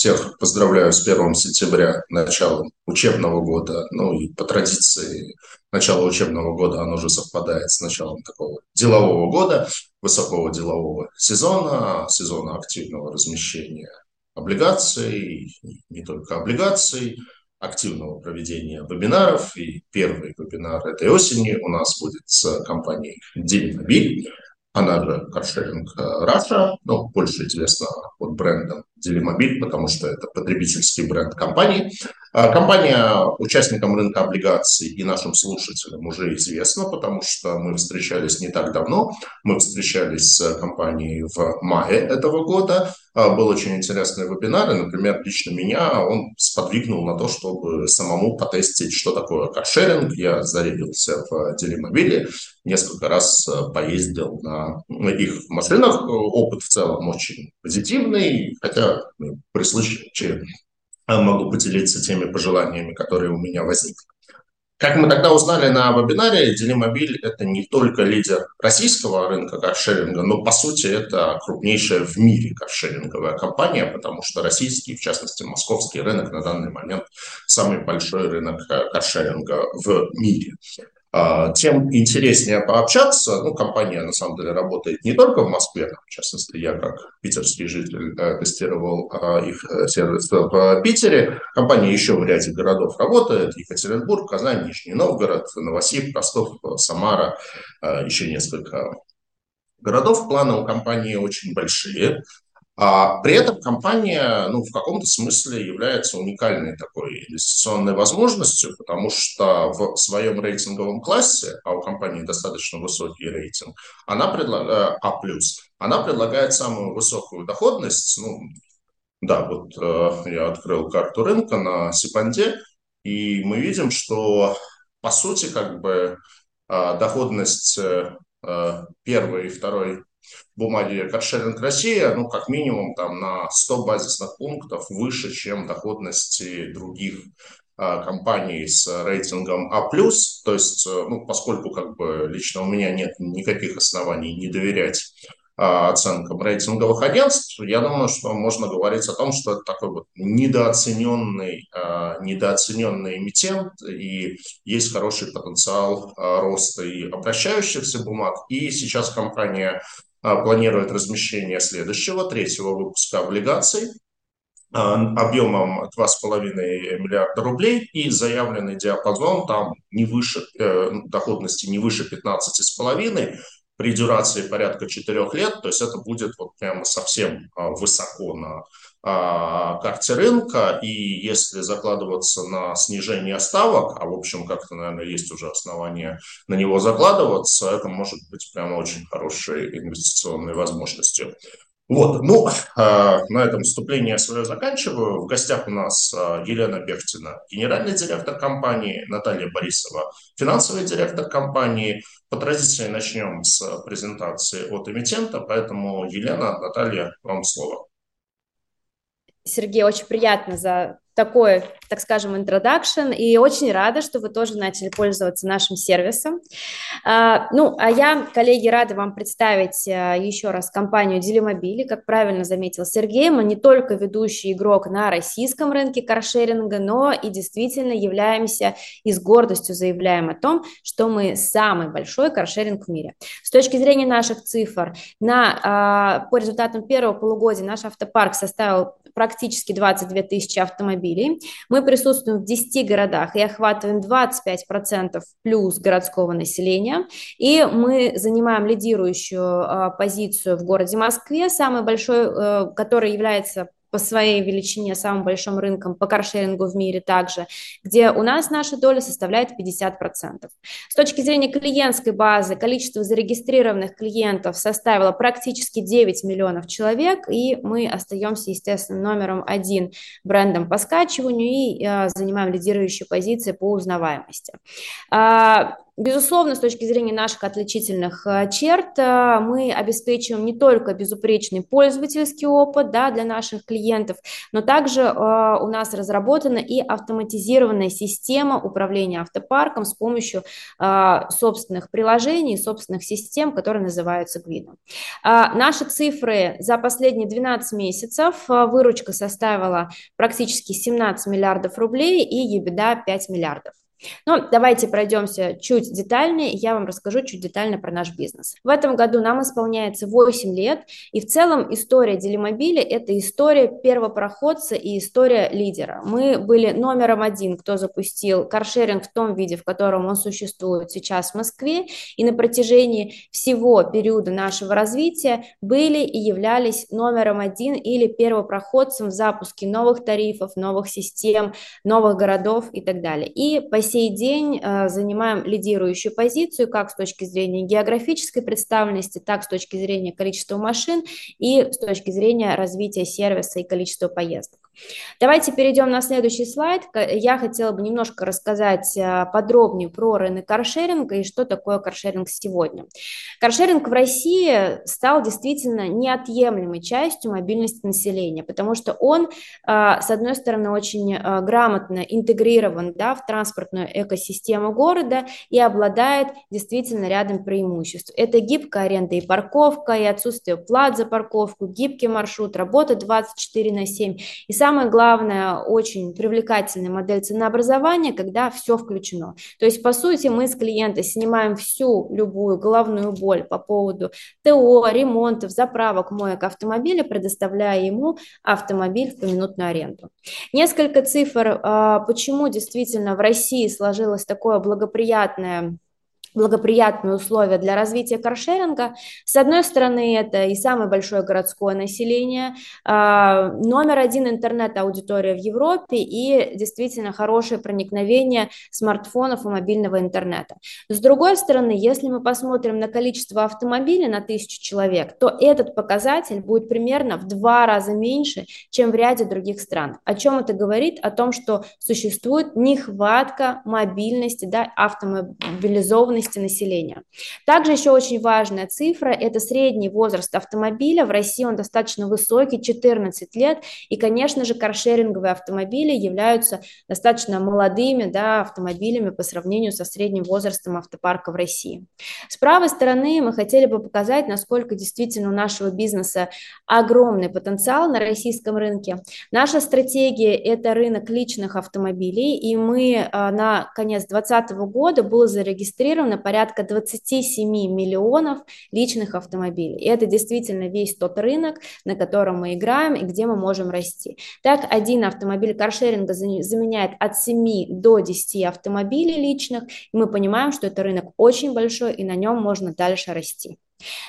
всех поздравляю с 1 сентября, началом учебного года. Ну и по традиции начало учебного года, оно же совпадает с началом такого делового года, высокого делового сезона, сезона активного размещения облигаций, не только облигаций, активного проведения вебинаров. И первый вебинар этой осени у нас будет с компанией Delimobile она же каршеринг Russia, ну, больше известна под брендом Delimobile, потому что это потребительский бренд компании. А компания участникам рынка облигаций и нашим слушателям уже известна, потому что мы встречались не так давно. Мы встречались с компанией в мае этого года. А, был очень интересный вебинар, и, например, лично меня он сподвигнул на то, чтобы самому потестить, что такое каршеринг. Я зарядился в Делимобиле, несколько раз а, поездил на их машинах. Опыт в целом очень позитивный, хотя ну, при случае могу поделиться теми пожеланиями, которые у меня возникли. Как мы тогда узнали на вебинаре, Делимобиль – это не только лидер российского рынка каршеринга, но, по сути, это крупнейшая в мире каршеринговая компания, потому что российский, в частности, московский рынок на данный момент самый большой рынок каршеринга в мире. А, тем интереснее пообщаться. Ну, компания, на самом деле, работает не только в Москве. В частности, я, как питерский житель, э, тестировал а, их э, сервис в Питере. Компания еще в ряде городов работает. Екатеринбург, Казань, Нижний Новгород, Новосиб, Ростов, Самара, э, еще несколько городов. Планы у компании очень большие. А при этом компания ну, в каком-то смысле является уникальной такой инвестиционной возможностью, потому что в своем рейтинговом классе, а у компании достаточно высокий рейтинг, она предлагает, А+, она предлагает самую высокую доходность. Ну, да, вот э, я открыл карту рынка на Сипанде, и мы видим, что по сути как бы э, доходность э, первой и второй бумаги каршеринг Россия, ну, как минимум, там, на 100 базисных пунктов выше, чем доходности других а, компаний с рейтингом А+, то есть, э, ну, поскольку как бы лично у меня нет никаких оснований не доверять а, оценкам рейтинговых агентств, я думаю, что можно говорить о том, что это такой вот недооцененный, а, недооцененный эмитент, и есть хороший потенциал роста и обращающихся бумаг. И сейчас компания планирует размещение следующего, третьего выпуска облигаций а, объемом 2,5 миллиарда рублей и заявленный диапазон там не выше, э, доходности не выше 15,5, при дюрации порядка 4 лет, то есть это будет вот прямо совсем а, высоко на а, карте рынка, и если закладываться на снижение ставок, а в общем как-то, наверное, есть уже основания на него закладываться, это может быть прямо очень хорошей инвестиционной возможностью. Вот, ну, а, на этом вступление свое заканчиваю. В гостях у нас а, Елена Бехтина, генеральный директор компании, Наталья Борисова, финансовый директор компании. По традиции начнем с презентации от эмитента, поэтому, Елена, Наталья, вам слово. Сергей, очень приятно за такой, так скажем, introduction, и очень рада, что вы тоже начали пользоваться нашим сервисом. А, ну, а я, коллеги, рада вам представить а, еще раз компанию Делимобили. Как правильно заметил Сергей, мы не только ведущий игрок на российском рынке каршеринга, но и действительно являемся и с гордостью заявляем о том, что мы самый большой каршеринг в мире. С точки зрения наших цифр, на, а, по результатам первого полугодия наш автопарк составил практически 22 тысячи автомобилей. Мы присутствуем в 10 городах и охватываем 25% плюс городского населения. И мы занимаем лидирующую а, позицию в городе Москве, самый большой, э, который является по своей величине самым большим рынком по каршерингу в мире также, где у нас наша доля составляет 50%. С точки зрения клиентской базы, количество зарегистрированных клиентов составило практически 9 миллионов человек, и мы остаемся, естественно, номером один брендом по скачиванию и э, занимаем лидирующие позиции по узнаваемости. Безусловно, с точки зрения наших отличительных черт, мы обеспечиваем не только безупречный пользовательский опыт да, для наших клиентов, но также у нас разработана и автоматизированная система управления автопарком с помощью собственных приложений, собственных систем, которые называются Гвидом. Наши цифры за последние 12 месяцев выручка составила практически 17 миллиардов рублей и EBITDA 5 миллиардов. Но давайте пройдемся чуть детальнее, и я вам расскажу чуть детально про наш бизнес. В этом году нам исполняется 8 лет, и в целом история Делимобиля – это история первопроходца и история лидера. Мы были номером один, кто запустил каршеринг в том виде, в котором он существует сейчас в Москве, и на протяжении всего периода нашего развития были и являлись номером один или первопроходцем в запуске новых тарифов, новых систем, новых городов и так далее. И по сей день э, занимаем лидирующую позицию как с точки зрения географической представленности, так с точки зрения количества машин и с точки зрения развития сервиса и количества поездок. Давайте перейдем на следующий слайд. Я хотела бы немножко рассказать а, подробнее про рынок каршеринга и что такое каршеринг сегодня. Каршеринг в России стал действительно неотъемлемой частью мобильности населения, потому что он, а, с одной стороны, очень а, грамотно интегрирован да, в транспортную экосистему города и обладает действительно рядом преимуществ. Это гибкая аренда и парковка, и отсутствие плат за парковку, гибкий маршрут, работа 24 на 7 и самое главное, очень привлекательная модель ценообразования, когда все включено. То есть, по сути, мы с клиента снимаем всю любую головную боль по поводу ТО, ремонтов, заправок, моек автомобиля, предоставляя ему автомобиль в поминутную аренду. Несколько цифр, а, почему действительно в России сложилось такое благоприятное благоприятные условия для развития каршеринга. С одной стороны, это и самое большое городское население, а, номер один интернет-аудитория в Европе и действительно хорошее проникновение смартфонов и мобильного интернета. С другой стороны, если мы посмотрим на количество автомобилей на тысячу человек, то этот показатель будет примерно в два раза меньше, чем в ряде других стран. О чем это говорит? О том, что существует нехватка мобильности, да, автомобилизованности численности населения. Также еще очень важная цифра – это средний возраст автомобиля. В России он достаточно высокий, 14 лет. И, конечно же, каршеринговые автомобили являются достаточно молодыми да, автомобилями по сравнению со средним возрастом автопарка в России. С правой стороны мы хотели бы показать, насколько действительно у нашего бизнеса огромный потенциал на российском рынке. Наша стратегия – это рынок личных автомобилей, и мы а, на конец 2020 года был зарегистрирован на порядка 27 миллионов личных автомобилей. И это действительно весь тот рынок, на котором мы играем и где мы можем расти. Так, один автомобиль каршеринга заменяет от 7 до 10 автомобилей личных, и мы понимаем, что это рынок очень большой, и на нем можно дальше расти.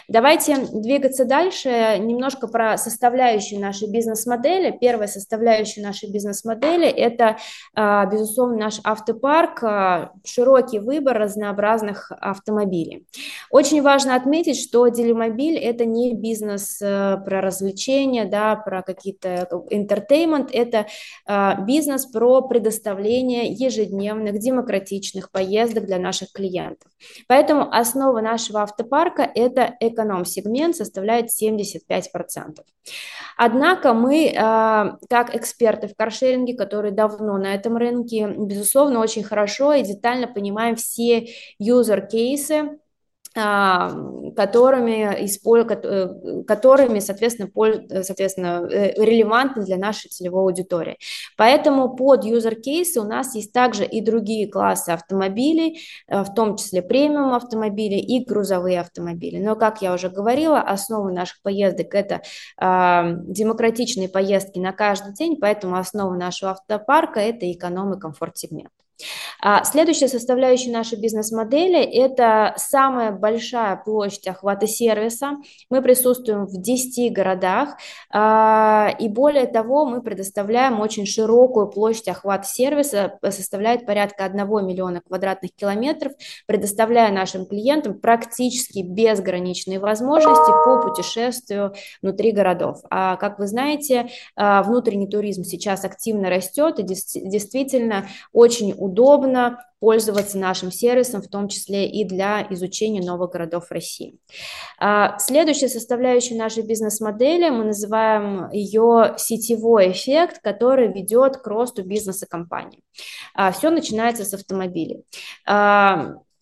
Давайте двигаться дальше. Немножко про составляющую нашей бизнес-модели. Первая составляющая нашей бизнес-модели – это, а, безусловно, наш автопарк, а, широкий выбор разнообразных автомобилей. Очень важно отметить, что Делимобиль – это не бизнес э, про развлечения, да, про какие-то entertainment, это а, бизнес про предоставление ежедневных демократичных поездок для наших клиентов. Поэтому основа нашего автопарка – это это эконом-сегмент составляет 75%. Однако мы, а, как эксперты в каршеринге, которые давно на этом рынке, безусловно, очень хорошо и детально понимаем все юзер-кейсы, которыми, э, которыми соответственно, соответственно, э, релевантны для нашей целевой аудитории. Поэтому под user кейсы у нас есть также и другие классы автомобилей, э, в том числе премиум автомобили и грузовые автомобили. Но, как я уже говорила, основа наших поездок – это э, демократичные поездки на каждый день, поэтому основа нашего автопарка – это эконом и комфорт сегмент. А, следующая составляющая нашей бизнес-модели – это самая большая площадь охвата сервиса. Мы присутствуем в 10 городах, а, и более того, мы предоставляем очень широкую площадь охвата сервиса, составляет порядка 1 миллиона квадратных километров, предоставляя нашим клиентам практически безграничные возможности по путешествию внутри городов. А как вы знаете, внутренний туризм сейчас активно растет, и действительно очень удобно удобно пользоваться нашим сервисом, в том числе и для изучения новых городов России. А, следующая составляющая нашей бизнес-модели, мы называем ее сетевой эффект, который ведет к росту бизнеса компании. А, Все начинается с автомобилей.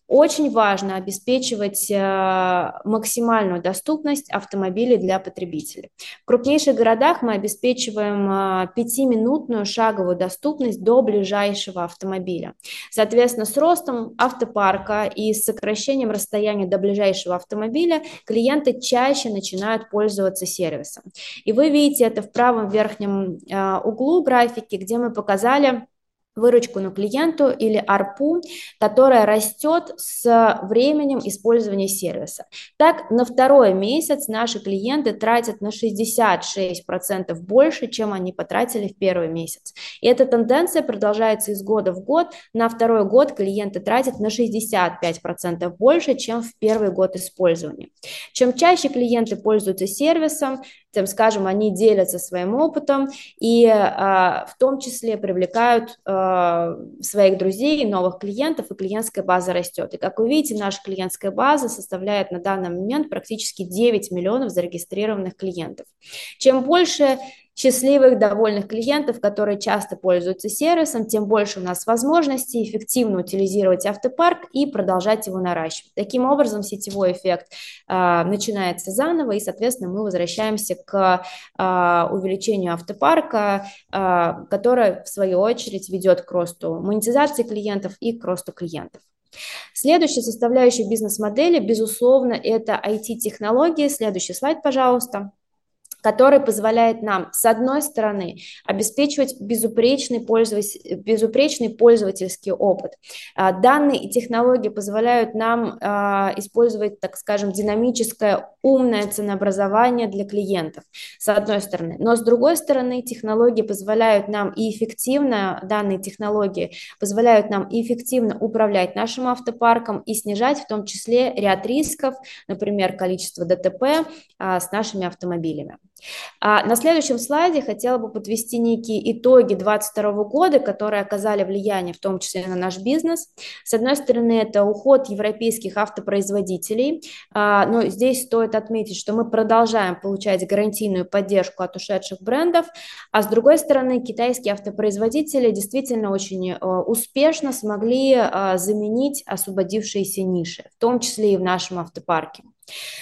Очень важно обеспечивать э, максимальную доступность автомобилей для потребителей. В крупнейших городах мы обеспечиваем э, пятиминутную шаговую доступность до ближайшего автомобиля. Соответственно, с ростом автопарка и с сокращением расстояния до ближайшего автомобиля клиенты чаще начинают пользоваться сервисом. И вы видите это в правом верхнем э, углу графики, где мы показали выручку на клиенту или ARPU, которая растет с временем использования сервиса. Так, на второй месяц наши клиенты тратят на 66% больше, чем они потратили в первый месяц. И эта тенденция продолжается из года в год. На второй год клиенты тратят на 65% больше, чем в первый год использования. Чем чаще клиенты пользуются сервисом, тем, скажем, они делятся своим опытом и а, в том числе привлекают а, своих друзей, новых клиентов, и клиентская база растет. И как вы видите, наша клиентская база составляет на данный момент практически 9 миллионов зарегистрированных клиентов. Чем больше счастливых, довольных клиентов, которые часто пользуются сервисом, тем больше у нас возможностей эффективно утилизировать автопарк и продолжать его наращивать. Таким образом, сетевой эффект э, начинается заново, и, соответственно, мы возвращаемся к э, увеличению автопарка, э, которое, в свою очередь, ведет к росту монетизации клиентов и к росту клиентов. Следующая составляющая бизнес-модели, безусловно, это IT-технологии. Следующий слайд, пожалуйста который позволяет нам, с одной стороны, обеспечивать безупречный, пользователь, безупречный пользовательский опыт. А, данные и технологии позволяют нам а, использовать, так скажем, динамическое умное ценообразование для клиентов, с одной стороны. Но с другой стороны, технологии позволяют нам и эффективно, данные технологии позволяют нам эффективно управлять нашим автопарком и снижать в том числе ряд рисков, например, количество ДТП а, с нашими автомобилями. А на следующем слайде хотела бы подвести некие итоги 2022 года, которые оказали влияние в том числе на наш бизнес. С одной стороны, это уход европейских автопроизводителей, а, но здесь стоит отметить, что мы продолжаем получать гарантийную поддержку от ушедших брендов, а с другой стороны, китайские автопроизводители действительно очень э, успешно смогли а, заменить освободившиеся ниши, в том числе и в нашем автопарке.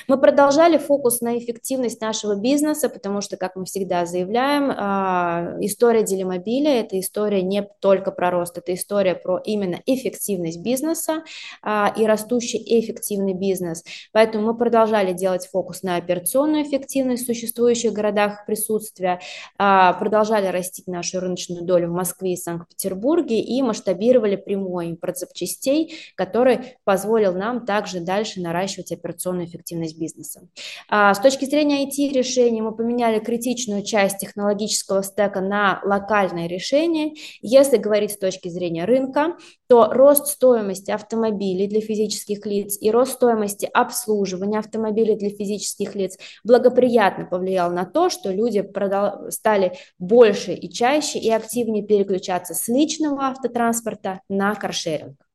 Мы продолжали фокус на эффективность нашего бизнеса, потому что, как мы всегда заявляем, а, история Делимобиля – это история не только про рост, это история про именно эффективность бизнеса а, и растущий эффективный бизнес. Поэтому мы продолжали делать фокус на операционную эффективность в существующих городах присутствия, а, продолжали растить нашу рыночную долю в Москве и Санкт-Петербурге и масштабировали прямой импорт запчастей, который позволил нам также дальше наращивать операционную эффективность эффективность бизнеса. А, с точки зрения IT-решений мы поменяли критичную часть технологического стека на локальное решение. Если говорить с точки зрения рынка, то рост стоимости автомобилей для физических лиц и рост стоимости обслуживания автомобилей для физических лиц благоприятно повлиял на то, что люди стали больше и чаще и активнее переключаться с личного автотранспорта на каршеринг.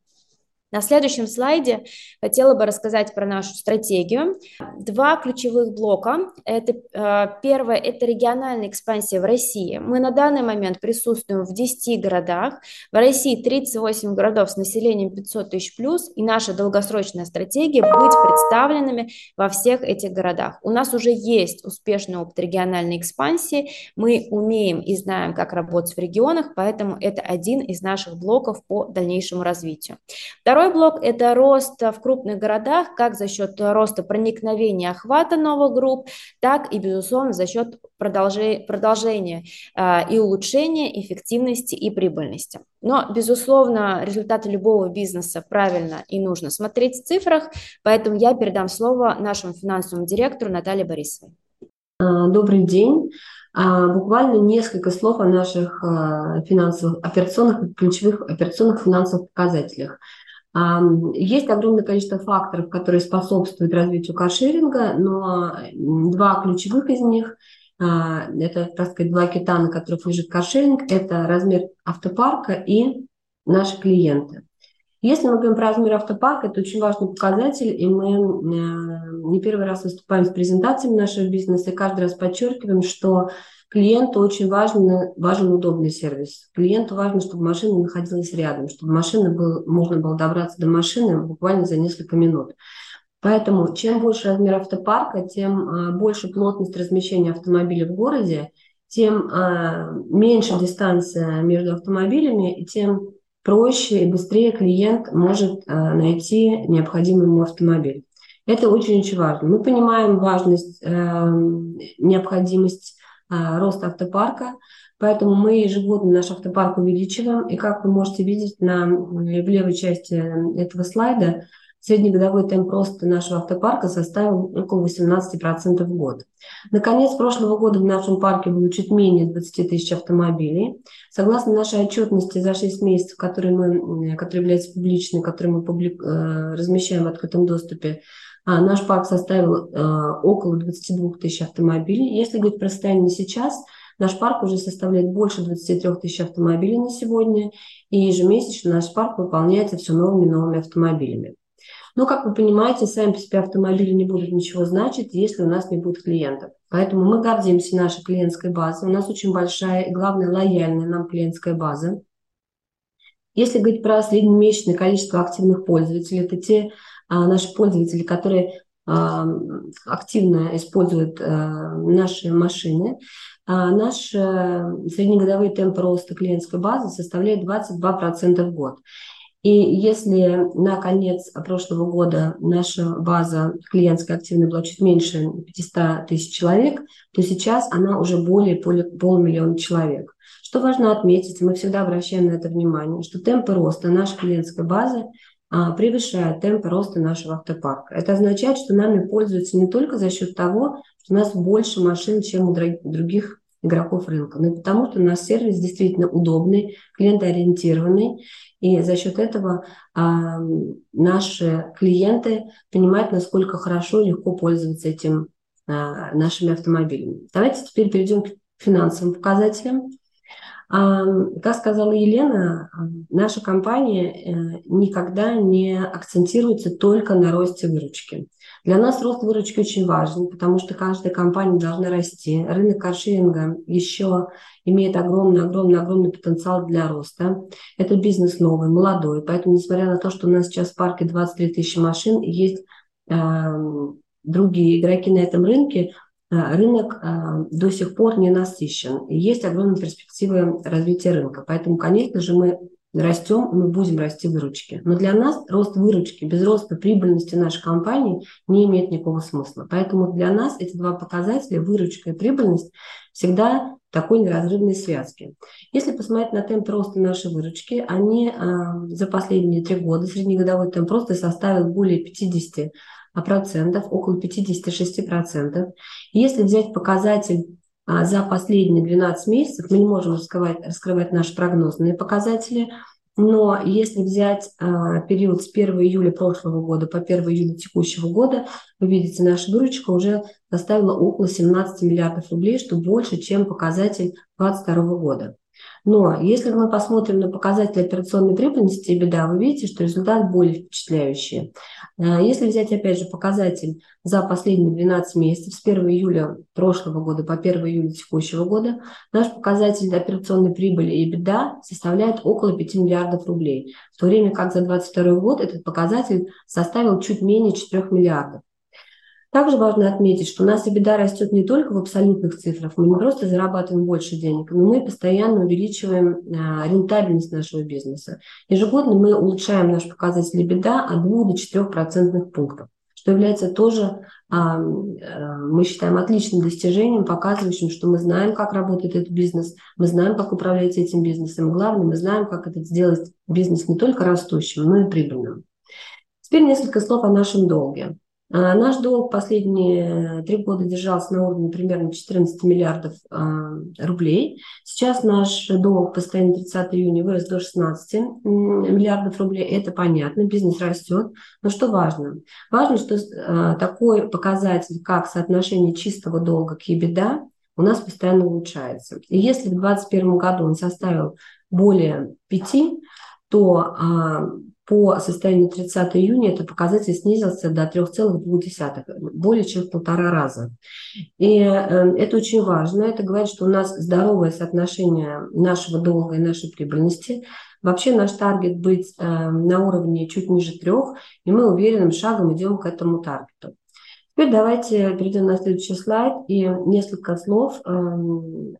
На следующем слайде хотела бы рассказать про нашу стратегию. Два ключевых блока. Это, э, первое – это региональная экспансия в России. Мы на данный момент присутствуем в 10 городах. В России 38 городов с населением 500 тысяч плюс, и наша долгосрочная стратегия – быть представленными во всех этих городах. У нас уже есть успешный опыт региональной экспансии, мы умеем и знаем, как работать в регионах, поэтому это один из наших блоков по дальнейшему развитию. Второй Второй блок – это рост в крупных городах, как за счет роста проникновения охвата новых групп, так и, безусловно, за счет продолжения а, и улучшения эффективности и прибыльности. Но, безусловно, результаты любого бизнеса правильно и нужно смотреть в цифрах, поэтому я передам слово нашему финансовому директору Наталье Борисовой. А, добрый день. А, буквально несколько слов о наших финансовых, операционных, ключевых операционных финансовых показателях. Есть огромное количество факторов, которые способствуют развитию каршеринга, но два ключевых из них а, это, так сказать, два кита, на которых лежит каршеринг, это размер автопарка и наши клиенты. Если мы говорим про размер автопарка, это очень важный показатель, и мы не первый раз выступаем с презентациями нашего бизнеса, и каждый раз подчеркиваем, что клиенту очень важен, важен удобный сервис. Клиенту важно, чтобы машина находилась рядом, чтобы машина был, можно было добраться до машины буквально за несколько минут. Поэтому чем больше размер автопарка, тем а, больше плотность размещения автомобилей в городе, тем а, меньше дистанция между автомобилями, и тем проще и быстрее клиент может а, найти необходимый ему автомобиль. Это очень-очень важно. Мы понимаем важность, необходимость роста автопарка, поэтому мы ежегодно наш автопарк увеличиваем. И как вы можете видеть на, в левой части этого слайда, Среднегодовой темп роста нашего автопарка составил около 18% в год. Наконец прошлого года в нашем парке было чуть менее 20 тысяч автомобилей. Согласно нашей отчетности за 6 месяцев, которые, мы, которые являются публичной, которые мы публик, э, размещаем в открытом доступе, а, наш парк составил э, около 22 тысяч автомобилей. Если говорить про состояние сейчас, Наш парк уже составляет больше 23 тысяч автомобилей на сегодня, и ежемесячно наш парк выполняется все новыми и новыми автомобилями. Но, как вы понимаете, сами по себе автомобили не будут ничего значить, если у нас не будет клиентов. Поэтому мы гордимся нашей клиентской базой. У нас очень большая и, главное, лояльная нам клиентская база. Если говорить про среднемесячное количество активных пользователей, это те а, наши пользователи, которые а, активно используют а, наши машины, а, наш а, среднегодовой темп роста клиентской базы составляет 22% в год. И если на конец прошлого года наша база клиентская активная была чуть меньше 500 тысяч человек, то сейчас она уже более полумиллиона человек. Что важно отметить, мы всегда обращаем на это внимание, что темпы роста нашей клиентской базы а, превышают темпы роста нашего автопарка. Это означает, что нами пользуются не только за счет того, что у нас больше машин, чем у других игроков рынка, но и потому, что у нас сервис действительно удобный, клиентоориентированный, и за счет этого а, наши клиенты понимают, насколько хорошо и легко пользоваться этим а, нашими автомобилями. Давайте теперь перейдем к финансовым показателям. А, как сказала Елена, наша компания э, никогда не акцентируется только на росте выручки. Для нас рост выручки очень важен, потому что каждая компания должна расти. Рынок каршеринга еще имеет огромный-огромный-огромный потенциал для роста. Это бизнес новый, молодой, поэтому, несмотря на то, что у нас сейчас в парке 23 тысячи машин, есть э, другие игроки на этом рынке, рынок э, до сих пор не насыщен. И есть огромные перспективы развития рынка. Поэтому, конечно же, мы растем, мы будем расти выручки. Но для нас рост выручки без роста прибыльности нашей компании не имеет никакого смысла. Поэтому для нас эти два показателя, выручка и прибыльность, всегда такой неразрывной связки. Если посмотреть на темп роста нашей выручки, они э, за последние три года, среднегодовой темп роста составил более 50 процентов, около 56 процентов. Если взять показатель а, за последние 12 месяцев, мы не можем раскрывать, раскрывать наши прогнозные показатели, но если взять а, период с 1 июля прошлого года по 1 июля текущего года, вы видите, наша выручка уже составила около 17 миллиардов рублей, что больше, чем показатель 2022 года. Но если мы посмотрим на показатели операционной прибыльности и беда, вы видите, что результат более впечатляющий. А, если взять, опять же, показатель за последние 12 месяцев, с 1 июля прошлого года по 1 июля текущего года, наш показатель операционной прибыли и беда составляет около 5 миллиардов рублей, в то время как за 2022 год этот показатель составил чуть менее 4 миллиардов. Также важно отметить, что у нас беда растет не только в абсолютных цифрах, мы не просто зарабатываем больше денег, но мы постоянно увеличиваем а, рентабельность нашего бизнеса. Ежегодно мы улучшаем наш показатель беда от 2 до 4 процентных пунктов, что является тоже, а, а, мы считаем, отличным достижением, показывающим, что мы знаем, как работает этот бизнес, мы знаем, как управлять этим бизнесом, главное, мы знаем, как это сделать бизнес не только растущим, но и прибыльным. Теперь несколько слов о нашем долге. А, наш долг последние три года держался на уровне примерно 14 миллиардов а, рублей. Сейчас наш долг по состоянию 30 июня вырос до 16 миллиардов рублей. Это понятно, бизнес растет. Но что важно? Важно, что а, такой показатель, как соотношение чистого долга к EBITDA, у нас постоянно улучшается. И если в 2021 году он составил более 5, то а, по состоянию 30 июня этот показатель снизился до 3,2, более чем в полтора раза. И э, это очень важно. Это говорит, что у нас здоровое соотношение нашего долга и нашей прибыльности. Вообще наш таргет быть э, на уровне чуть ниже трех, и мы уверенным шагом идем к этому таргету. Теперь давайте перейдем на следующий слайд и несколько слов, эм,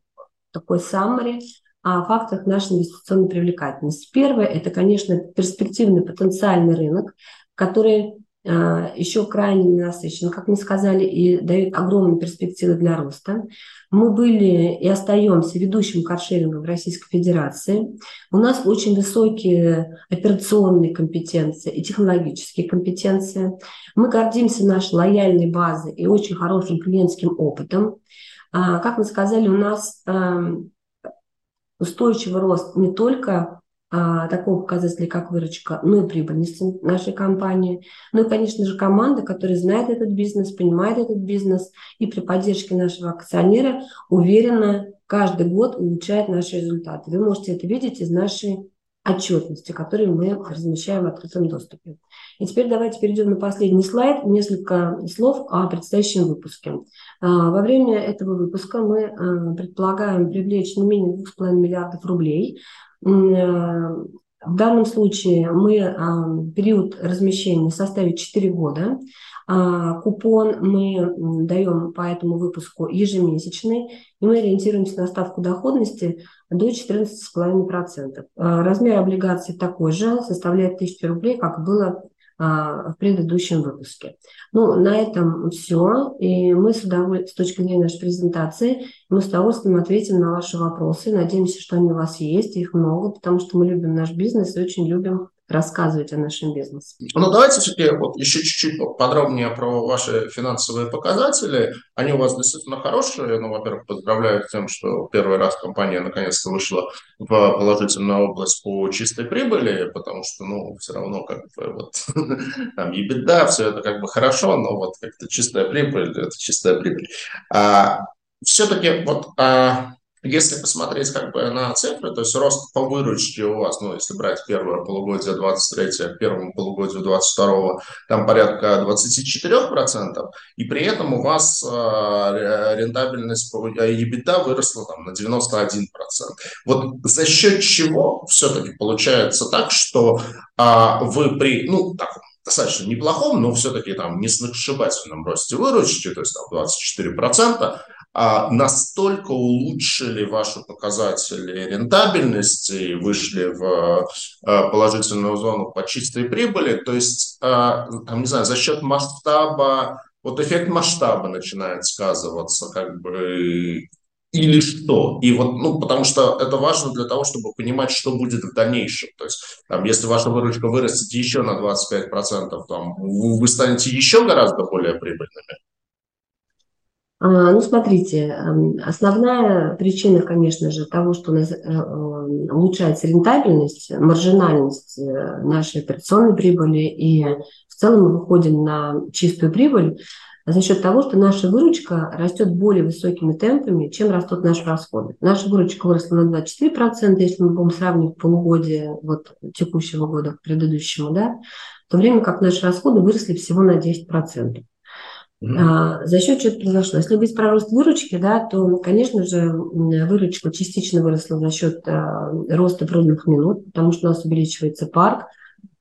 такой summary о факторах нашей инвестиционной привлекательности. Первое – это, конечно, перспективный потенциальный рынок, который э, еще крайне ненасыщен, как мы сказали, и дает огромные перспективы для роста. Мы были и остаемся ведущим каршерингом в Российской Федерации. У нас очень высокие операционные компетенции и технологические компетенции. Мы гордимся нашей лояльной базой и очень хорошим клиентским опытом. А, как мы сказали, у нас устойчивый рост не только а, такого показателя, как выручка, но и прибыльность нашей компании. Ну и, конечно же, команда, которая знает этот бизнес, понимает этот бизнес и при поддержке нашего акционера уверенно каждый год улучшает наши результаты. Вы можете это видеть из нашей отчетности, которую мы размещаем в открытом доступе. И теперь давайте перейдем на последний слайд. Несколько слов о предстоящем выпуске. А, во время этого выпуска мы а, предполагаем привлечь не менее 2,5 миллиардов рублей. Э, в данном случае мы период размещения составит 4 года. А, купон мы даем по этому выпуску ежемесячный, и мы ориентируемся на ставку доходности до 14,5%. Размер облигаций такой же, составляет 1000 рублей, как было а, в предыдущем выпуске. Ну, на этом все. И мы с удовольствием, с точки зрения нашей презентации, мы с удовольствием ответим на ваши вопросы. Надеемся, что они у вас есть, их много, потому что мы любим наш бизнес и очень любим рассказывать о нашем бизнесе. Ну, давайте все-таки вот еще чуть-чуть подробнее про ваши финансовые показатели. Они у вас действительно хорошие. Ну, во-первых, поздравляю с тем, что первый раз компания наконец-то вышла в положительную область по чистой прибыли, потому что, ну, все равно как бы вот там и беда, все это как бы хорошо, но вот как-то чистая прибыль, это чистая прибыль. А, все-таки вот а, если посмотреть как бы на цифры, то есть рост по выручке у вас, ну, если брать первое полугодие 23 к первому полугодию 22 там порядка 24%, и при этом у вас э, рентабельность по EBITDA выросла там на 91%. Вот за счет чего все-таки получается так, что э, вы при, ну, так, достаточно неплохом, но все-таки там не сногсшибательном росте выручки, то есть там 24%, а настолько улучшили ваши показатели рентабельности, вышли в э, положительную зону по чистой прибыли, то есть, э, там, не знаю, за счет масштаба, вот эффект масштаба начинает сказываться, как бы, или что. И вот, ну, потому что это важно для того, чтобы понимать, что будет в дальнейшем. То есть, там, если ваша выручка вырастет еще на 25%, там, вы станете еще гораздо более прибыльными. А, ну, смотрите, эм, основная причина, конечно же, того, что у нас э, э, улучшается рентабельность, маржинальность э, нашей операционной прибыли, и в целом мы выходим на чистую прибыль за счет того, что наша выручка растет более высокими темпами, чем растут наши расходы. Наша выручка выросла на 24%, если мы будем сравнивать полугодие вот, текущего года к предыдущему, да, в то время как наши расходы выросли всего на 10%. А, за счет чего это произошло? Если говорить про рост выручки, да, то, конечно же, выручка частично выросла за счет а, роста проданных минут, потому что у нас увеличивается парк,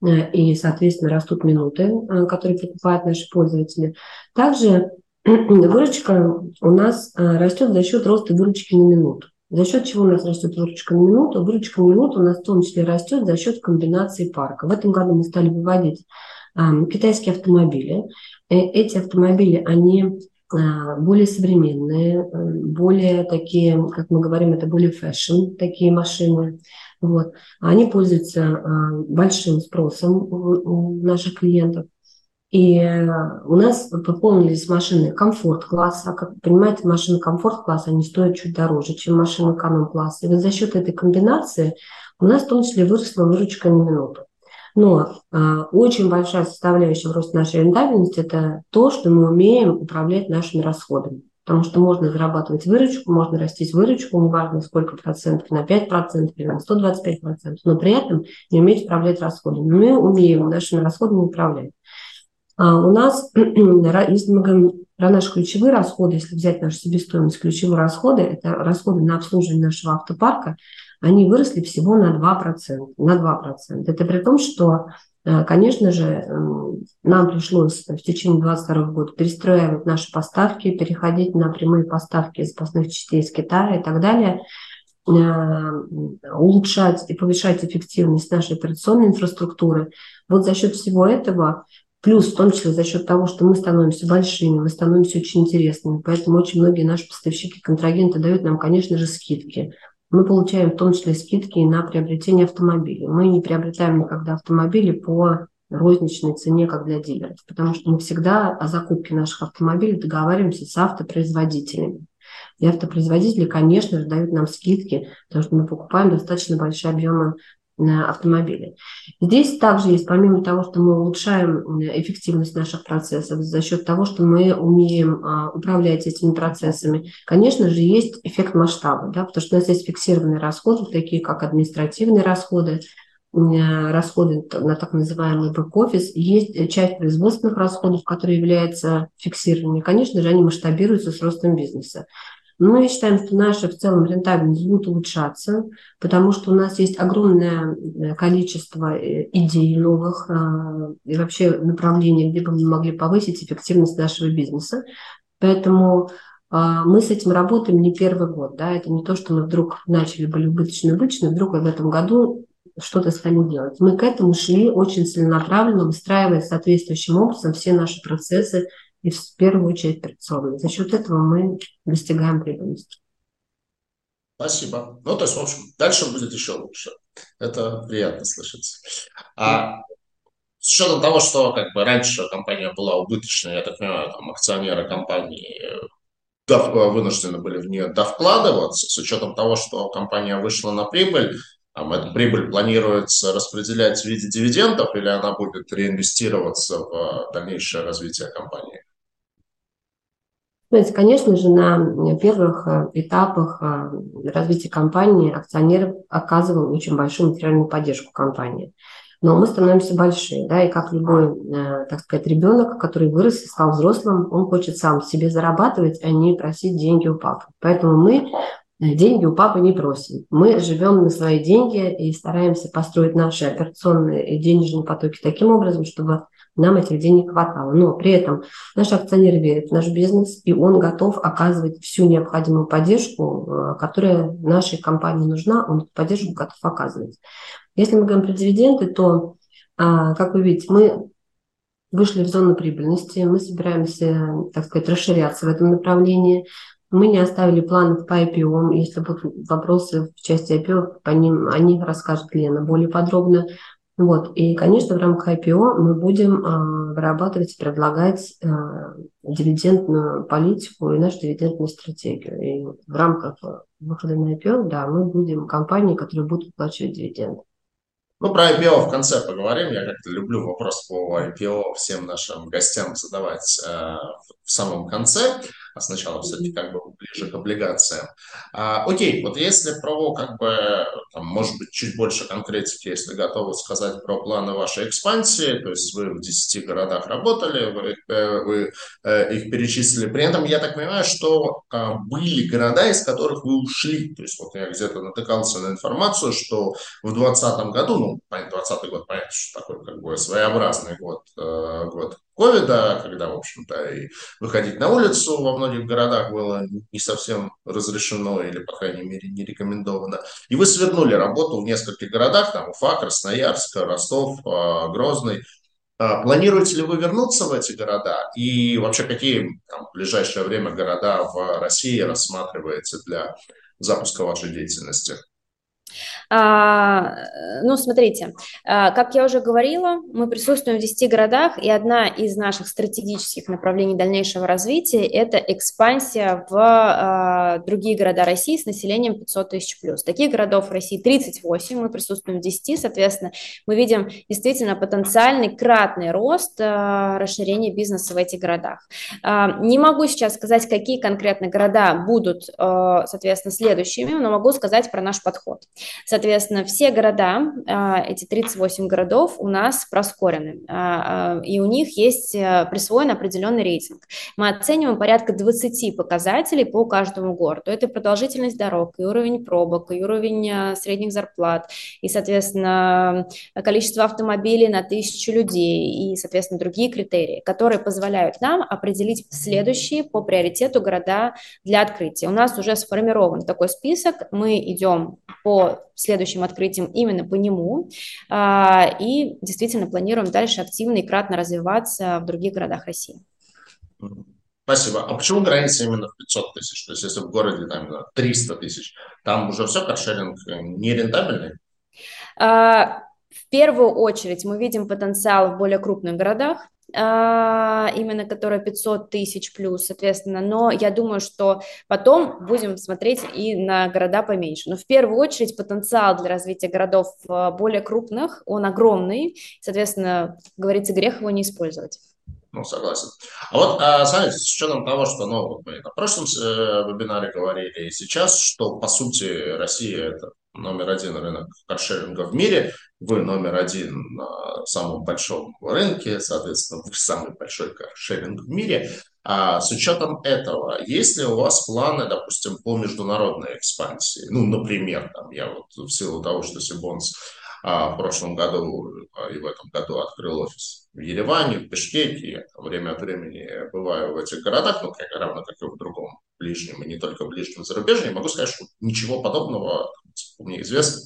э, и, соответственно, растут минуты, э, которые покупают наши пользователи. Также выручка у нас э, растет за счет роста выручки на минуту. За счет чего у нас растет выручка на минуту? Выручка на минуту у нас в том числе растет за счет комбинации парка. В этом году мы стали выводить китайские автомобили. Э, эти автомобили, они а, более современные, э, более такие, как мы говорим, это более fashion, такие машины. Вот. Они пользуются большим спросом у наших клиентов. И у нас пополнились машины комфорт-класса. Как понимаете, машины комфорт-класса, они стоят чуть дороже, чем машины эконом-класса. И вот за счет этой комбинации у нас в том числе выросла выручка на минуту. Но э, очень большая составляющая в нашей рентабельности – это то, что мы умеем управлять нашими расходами. потому что можно зарабатывать выручку, можно растить выручку, неважно сколько процентов, на 5 процентов или на 125 процентов, но при этом не уметь управлять расходами. Мы умеем нашими расходами управлять. А у нас, если мы говорим про наши ключевые расходы, если взять нашу себестоимость, ключевые расходы, это расходы на обслуживание нашего автопарка, они выросли всего на 2%. На 2%. Это при том, что Э, конечно же, нам пришлось в течение 2022 года перестраивать наши поставки, переходить на прямые поставки запасных частей из Китая и так далее, э, улучшать и повышать эффективность нашей операционной инфраструктуры. Вот за счет всего этого, плюс в том числе за счет того, что мы становимся большими, мы становимся очень интересными, поэтому очень многие наши поставщики, контрагенты дают нам, конечно же, скидки мы получаем в том числе скидки на приобретение автомобилей. Мы не приобретаем никогда автомобили по розничной цене, как для дилеров, потому что мы всегда о закупке наших автомобилей договариваемся с автопроизводителями. И автопроизводители, конечно же, дают нам скидки, потому что мы покупаем достаточно большие объемы автомобилей. Здесь также есть, помимо того, что мы улучшаем эффективность наших процессов за счет того, что мы умеем а, управлять этими процессами, конечно же, есть эффект масштаба, да, потому что у нас есть фиксированные расходы, такие как административные расходы, расходы на так называемый бэк-офис, есть часть производственных расходов, которые являются фиксированными. Конечно же, они масштабируются с ростом бизнеса. Мы считаем, что наша в целом рентабельность будет улучшаться, потому что у нас есть огромное э, количество э, идей новых э, и вообще направлений, где бы мы могли повысить эффективность нашего бизнеса. Поэтому мы с этим работаем не первый год. Да? Это не то, что мы вдруг начали были убыточно-убыточно, вдруг в этом году что-то стали делать. Мы к этому шли очень целенаправленно, выстраивая соответствующим образом все наши процессы и в первую очередь операционной. За счет этого мы достигаем прибыльности. Спасибо. Ну, то есть, в общем, дальше будет еще лучше. Это приятно слышать. А с учетом того, что как бы раньше компания была убыточной, я так понимаю, там акционеры компании вынуждены были в нее довкладываться, с учетом того, что компания вышла на прибыль, там, эта прибыль планируется распределять в виде дивидендов или она будет реинвестироваться в дальнейшее развитие компании? Знаете, конечно же, на первых э, этапах э, развития компании акционер оказывал очень большую материальную поддержку компании. Но мы становимся большие, да, и как любой, э, так сказать, ребенок, который вырос и стал взрослым, он хочет сам себе зарабатывать, а не просить деньги у папы. Поэтому мы деньги у папы не просим. Мы живем на свои деньги и стараемся построить наши операционные и денежные потоки таким образом, чтобы нам этих денег хватало. Но при этом наш акционер верит в наш бизнес, и он готов оказывать всю необходимую поддержку, э, которая нашей компании нужна, он эту поддержку готов оказывать. Если мы говорим про дивиденды, то, а, как вы видите, мы вышли в зону прибыльности, мы собираемся, так сказать, расширяться в этом направлении. Мы не оставили планов по IPO. Если будут вопросы в части IPO, по ним, о них расскажет Лена более подробно. Вот. И, конечно, в рамках IPO мы будем э, вырабатывать и предлагать э, дивидендную политику и нашу дивидендную стратегию. И в рамках выхода на IPO, да, мы будем компанией, которая будет выплачивать дивиденды. Ну, про IPO в конце поговорим. Я как-то люблю вопрос по IPO всем нашим гостям задавать э, в самом конце сначала все-таки как бы ближе к облигациям. А, окей, вот если про как бы, там, может быть, чуть больше конкретики, если готовы сказать про планы вашей экспансии, то есть вы в 10 городах работали, вы, э, вы э, их перечислили. При этом я так понимаю, что а, были города, из которых вы ушли. То есть вот я где-то натыкался на информацию, что в 2020 году, ну, 2020 год, понятно, что такой как бы своеобразный год, э, год ковида, когда, в общем-то, и выходить на улицу во многих городах было не совсем разрешено или, по крайней мере, не рекомендовано. И вы свернули работу в нескольких городах, там Уфа, Красноярск, Ростов, а, Грозный. А, планируете ли вы вернуться в эти города? И вообще, какие там, в ближайшее время города в России рассматриваете для запуска вашей деятельности? А, ну, смотрите, а, как я уже говорила, мы присутствуем в 10 городах, и одна из наших стратегических направлений дальнейшего развития – это экспансия в а, другие города России с населением 500 тысяч плюс. Таких городов в России 38, мы присутствуем в 10, соответственно, мы видим действительно потенциальный кратный рост расширения бизнеса в этих городах. Не могу сейчас сказать, какие конкретно города будут, соответственно, следующими, но могу сказать про наш подход. Соответственно, все города, а, эти 38 городов у нас проскорены, а, а, и у них есть э, присвоен определенный рейтинг. Мы оцениваем порядка 20 показателей по каждому городу. Это продолжительность дорог, и уровень пробок, и уровень э, средних зарплат, и, соответственно, количество автомобилей на тысячу людей, и, соответственно, другие критерии, которые позволяют нам определить следующие по приоритету города для открытия. У нас уже сформирован такой список, мы идем по следующим открытием именно по нему. А, и действительно планируем дальше активно и кратно развиваться в других городах России. Спасибо. А почему граница именно в 500 тысяч? То есть если в городе там 300 тысяч, там уже все каршеринг э, нерентабельный? А, в первую очередь мы видим потенциал в более крупных городах, именно которая 500 тысяч плюс, соответственно, но я думаю, что потом будем смотреть и на города поменьше. Но в первую очередь потенциал для развития городов а, более крупных, он огромный, соответственно, говорится, грех его не использовать. Ну, согласен. А вот, а, смотрите, с учетом того, что ну, вот мы на прошлом э, вебинаре говорили и сейчас, что, по сути, Россия – это номер один рынок каршеринга в мире, вы номер один на самом большом рынке, соответственно, вы самый большой каршеринг в мире. А с учетом этого, есть ли у вас планы, допустим, по международной экспансии? Ну, например, там, я вот в силу того, что Сибонс а, в прошлом году а, и в этом году открыл офис в Ереване, в Бишкеке. Время от времени бываю в этих городах, ну, как, равно как и в другом ближнем, и не только ближнем зарубежье. Могу сказать, что ничего подобного мне известно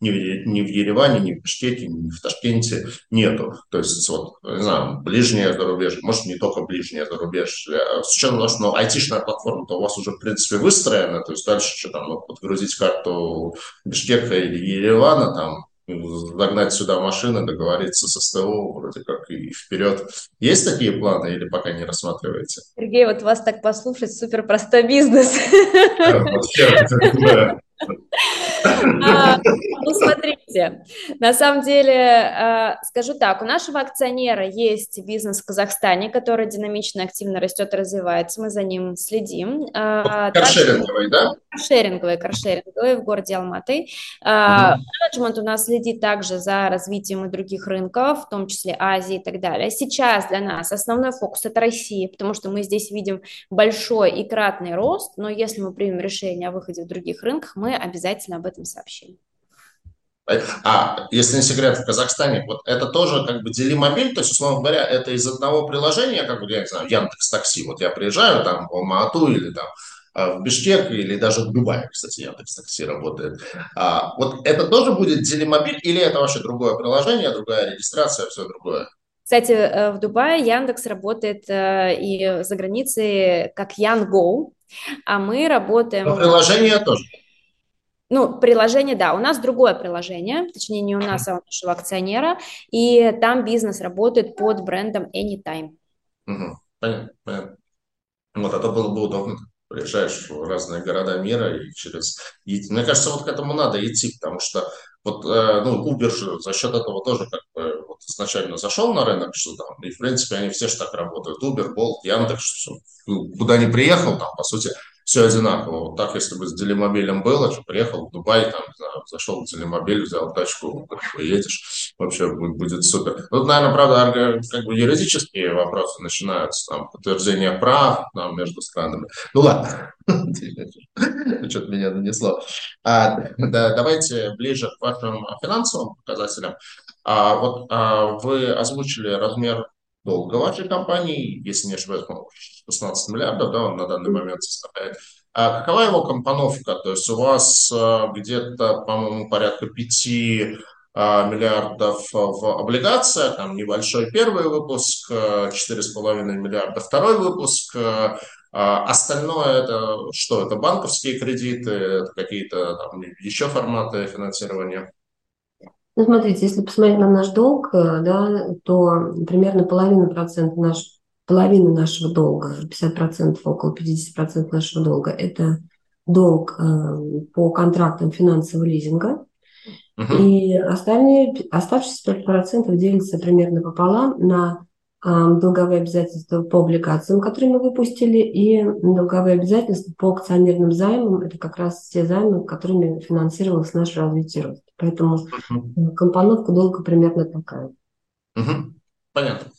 ни в, ни в Ереване, ни в Бишкеке, ни в Ташкенте нету. То есть, вот, не знаю, ближнее зарубежье, может, не только ближнее зарубежье. С учетом того, что айтишная платформа-то у вас уже, в принципе, выстроена, то есть дальше что там, ну, подгрузить карту Бишкека или Еревана, там, загнать сюда машины, договориться с СТО, вроде как и вперед. Есть такие планы или пока не рассматриваете? Сергей, вот вас так послушать, супер простой бизнес. А, ну, смотрите, на самом деле, а, скажу так, у нашего акционера есть бизнес в Казахстане, который динамично, активно растет и развивается, мы за ним следим. А, каршеринговый, да? Каршеринговый, каршеринговый в городе Алматы. Менеджмент у нас следит также за развитием и других рынков, в том числе Азии и так далее. Сейчас для нас основной фокус – это Россия, потому что мы здесь видим большой и кратный рост, но если мы примем решение о выходе в других рынках, мы обязательно об этом сообщим. А, если не секрет, в Казахстане, вот это тоже как бы делимобиль, то есть, условно говоря, это из одного приложения, как бы, я не знаю, Яндекс Такси, вот я приезжаю там в Алмату или там а, в Бишкек или даже в Дубае, кстати, Яндекс Такси работает. А, вот это тоже будет делимобиль или это вообще другое приложение, другая регистрация, все другое? Кстати, э, в Дубае Яндекс работает э, и за границей как Янгоу, а мы работаем... Но приложение тоже. Ну, приложение, да, у нас другое приложение, точнее, не у нас, а у нашего акционера, и там бизнес работает под брендом Anytime. Угу. Понятно, понятно. Вот, это было бы удобно. Приезжаешь в разные города мира и через... Мне кажется, вот к этому надо идти, потому что вот, э, ну, Uber же за счет этого тоже как бы вот изначально зашел на рынок, что там, и в принципе они все же так работают. Uber, Bolt, Яндекс, что, ну, куда не приехал, там, по сути, все одинаково. Вот так, если бы с Делимобилем было, приехал в Дубай, там, не знаю, зашел в Делимобиль, взял тачку, едешь, вообще будет супер. Тут, наверное, правда, как бы юридические вопросы начинаются, там, подтверждение прав там, между странами. Ну ладно, что-то меня нанесло. А, да, давайте ближе к вашим финансовым показателям. А, вот а, вы озвучили размер долга вашей компании, если не ошибаюсь, 16 миллиардов, да, он на данный момент составляет. А какова его компоновка? То есть у вас а, где-то, по-моему, порядка 5 а, миллиардов в облигациях, там небольшой первый выпуск, 4,5 миллиарда второй выпуск, А остальное это что? Это банковские кредиты, какие-то там еще форматы финансирования? Ну, смотрите, если посмотреть на наш долг, э, да, то примерно половина процента наш, половина нашего долга, 50%, около 50% нашего долга – это долг э, по контрактам финансового лизинга. Uh-huh. И остальные, оставшиеся 5% делятся примерно пополам на э, долговые обязательства по облигациям, которые мы выпустили, и долговые обязательства по акционерным займам. Это как раз те займы, которыми финансировалось наше развитие роста. Поэтому uh-huh. компоновка долга примерно такая. Uh-huh. Понятно.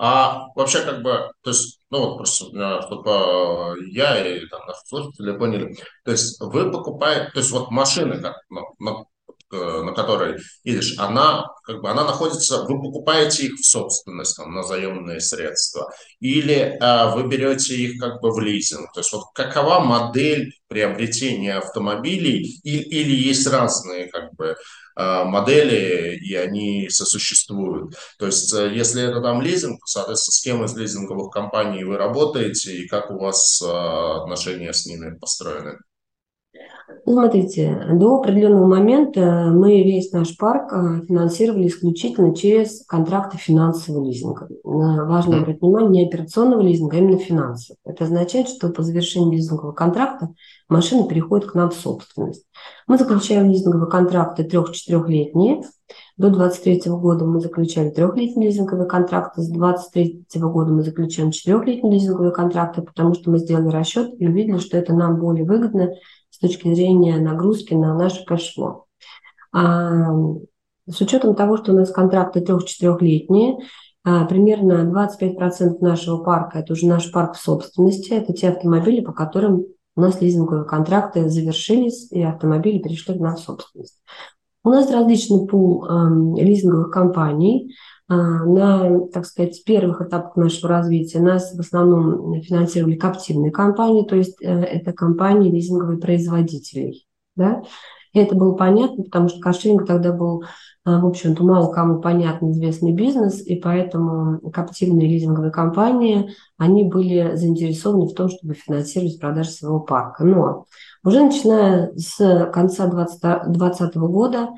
А вообще как бы, то есть, ну вот просто, чтобы я и там наши слушатели поняли, то есть вы покупаете, то есть вот машины, как, ну, на, э, на которой едешь, она как бы она находится, вы покупаете их в собственность там, на заемные средства, или а, вы берете их как бы в лизинг, то есть вот какова модель приобретения автомобилей, и, или есть разные как бы Э, модели, и они сосуществуют. То есть, э, если это там лизинг, соответственно, с кем из лизинговых компаний вы работаете и как у вас э, отношения с ними построены? Смотрите, до определенного момента мы весь наш парк финансировали исключительно через контракты финансового лизинга. Важно mm-hmm. обратить внимание не операционного лизинга, а именно финансового. Это означает, что по завершении лизингового контракта машина переходит к нам в собственность. Мы заключаем лизинговые контракты трех-четырехлетние. До 2023 года мы заключали трехлетние лизинговые контракты, с 2023 года мы заключаем четырехлетние лизинговые контракты, потому что мы сделали расчет и увидели, что это нам более выгодно с точки зрения нагрузки на наше кэшфло. А, с учетом того, что у нас контракты трех-четырехлетние, а, примерно 25% нашего парка – это уже наш парк в собственности, это те автомобили, по которым у нас лизинговые контракты завершились, и автомобили перешли в собственность. У нас различный пул э, лизинговых компаний. Э, на, так сказать, первых этапах нашего развития нас в основном финансировали коптивные компании, то есть э, это компании лизинговые производителей. Да? И это было понятно, потому что кошелинг тогда был а, в общем-то, мало кому понятный известный бизнес, и поэтому коптивные лизинговые компании, они были заинтересованы в том, чтобы финансировать продажи своего парка. Но уже начиная с конца 2020 года а,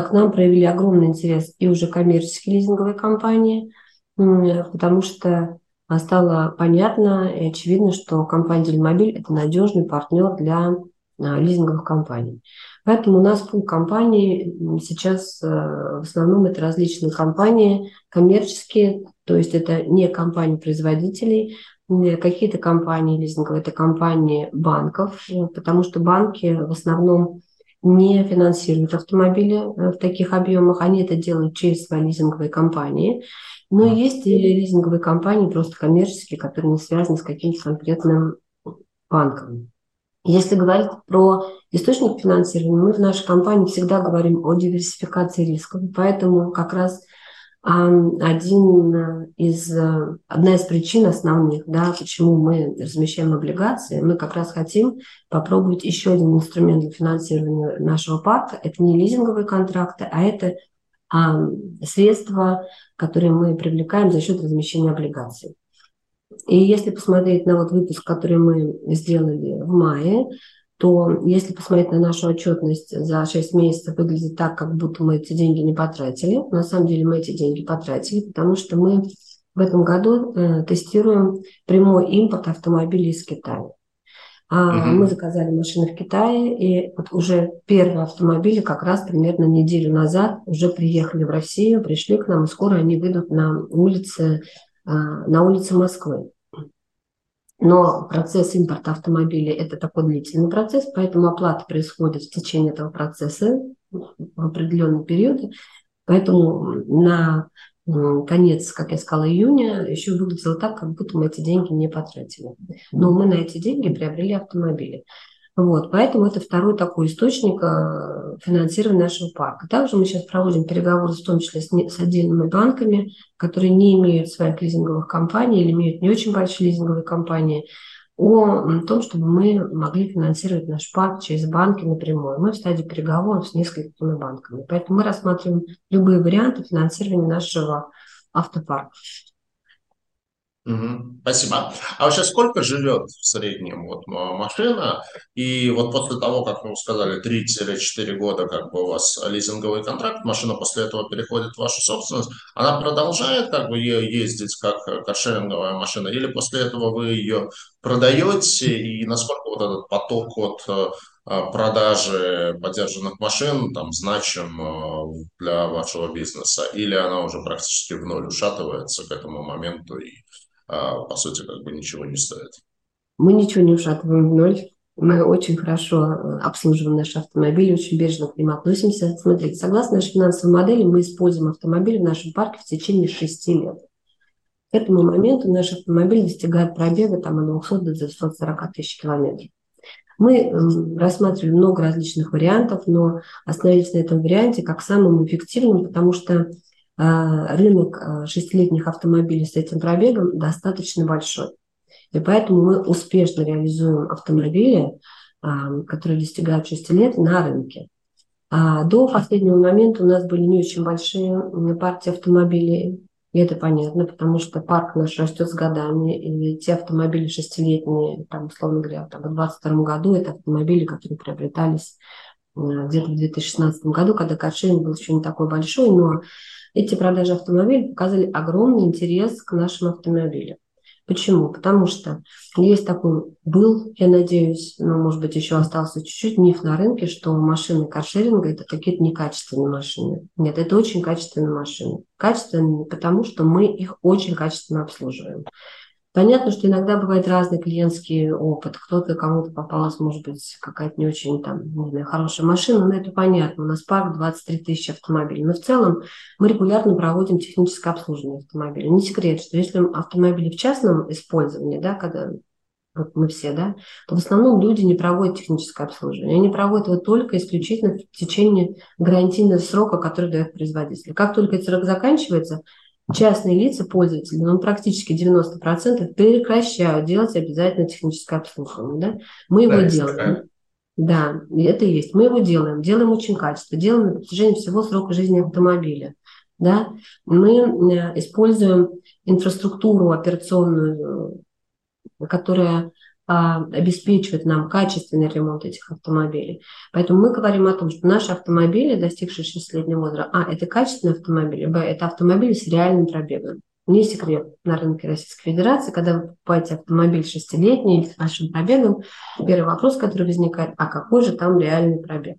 к нам проявили огромный интерес и уже коммерческие лизинговые компании, потому что стало понятно и очевидно, что компания «Дельмобиль» – это надежный партнер для а, лизинговых компаний. Поэтому у нас пул компаний сейчас э, в основном это различные компании коммерческие, то есть это не компании производителей, какие-то компании лизинговые, это компании банков, э, потому что банки в основном не финансируют автомобили э, в таких объемах, они это делают через свои лизинговые компании. Но есть и лизинговые компании, просто коммерческие, которые не связаны с каким-то конкретным банком. Если говорить про источник финансирования, мы в нашей компании всегда говорим о диверсификации рисков. Поэтому как раз один из, одна из причин основных, да, почему мы размещаем облигации, мы как раз хотим попробовать еще один инструмент для финансирования нашего парка. Это не лизинговые контракты, а это а, средства, которые мы привлекаем за счет размещения облигаций. И если посмотреть на вот выпуск, который мы сделали в мае, то если посмотреть на нашу отчетность за 6 месяцев, выглядит так, как будто мы эти деньги не потратили. На самом деле мы эти деньги потратили, потому что мы в этом году э, тестируем прямой импорт автомобилей из Китая. А угу. Мы заказали машины в Китае, и вот уже первые автомобили как раз примерно неделю назад уже приехали в Россию, пришли к нам, и скоро они выйдут на улицы а, на улице Москвы. Но процесс импорта автомобилей – это такой длительный процесс, поэтому оплата происходит в течение этого процесса в определенный период. Поэтому на конец, как я сказала, июня еще выглядело так, как будто мы эти деньги не потратили. Но мы на эти деньги приобрели автомобили. Вот, поэтому это второй такой источник э, финансирования нашего парка. Также мы сейчас проводим переговоры, в том числе с, не, с отдельными банками, которые не имеют своих лизинговых компаний или имеют не очень большие лизинговые компании, о том, чтобы мы могли финансировать наш парк через банки напрямую. Мы в стадии переговоров с несколькими банками. Поэтому мы рассматриваем любые варианты финансирования нашего автопарка. Угу, спасибо. А вообще сколько живет в среднем вот машина? И вот после того, как мы сказали, 3-4 года как бы у вас лизинговый контракт, машина после этого переходит в вашу собственность, она продолжает как бы ездить как каршеринговая машина? Или после этого вы ее продаете? И насколько вот этот поток от э, продажи поддержанных машин там значим э, для вашего бизнеса? Или она уже практически в ноль ушатывается к этому моменту и по сути, как бы ничего не стоит. Мы ничего не ушатываем в ноль. Мы очень хорошо э, обслуживаем наши автомобили, очень бережно к ним относимся. Смотрите, согласно нашей финансовой модели, мы используем автомобили в нашем парке в течение шести лет. К этому моменту наш автомобиль достигает пробега там, от 200 до 240 тысяч километров. Мы рассматривали много различных вариантов, но остановились на этом варианте как самым эффективным, потому что а, рынок а, шестилетних автомобилей с этим пробегом достаточно большой. И поэтому мы успешно реализуем автомобили, а, которые достигают 6 лет на рынке. До последнего момента у нас были не очень большие партии автомобилей. И это понятно, потому что парк наш растет с годами, и те автомобили шестилетние, там, условно говоря, там, в 2022 году, это автомобили, которые приобретались где-то в 2016 году, когда каршеринг был еще не такой большой, но эти продажи автомобилей показали огромный интерес к нашим автомобилям. Почему? Потому что есть такой, был, я надеюсь, но, может быть, еще остался чуть-чуть миф на рынке, что машины каршеринга – это какие-то некачественные машины. Нет, это очень качественные машины. Качественные, потому что мы их очень качественно обслуживаем. Понятно, что иногда бывает разный клиентский опыт. Кто-то, кому-то попалась, может быть, какая-то не очень там, не знаю, хорошая машина, но это понятно. У нас парк 23 тысячи автомобилей. Но в целом мы регулярно проводим техническое обслуживание автомобиля. Не секрет, что если автомобили в частном использовании, да, когда вот мы все, да, то в основном люди не проводят техническое обслуживание. Они проводят его только исключительно в течение гарантийного срока, который дает производитель. Как только этот срок заканчивается, частные лица, пользователи, ну, практически 90% прекращают делать обязательно техническое обслуживание. Да? Мы его да, делаем. Да, это и есть. Мы его делаем. Делаем очень качественно. Делаем на протяжении всего срока жизни автомобиля. Да? Мы э, используем инфраструктуру операционную, которая а, обеспечивает нам качественный ремонт этих автомобилей. Поэтому мы говорим о том, что наши автомобили, достигшие 6-летнего возраста, а, это качественные автомобили, б, это автомобили с реальным пробегом. Не секрет на рынке Российской Федерации, когда вы покупаете автомобиль шестилетний с большим пробегом, первый вопрос, который возникает, а какой же там реальный пробег?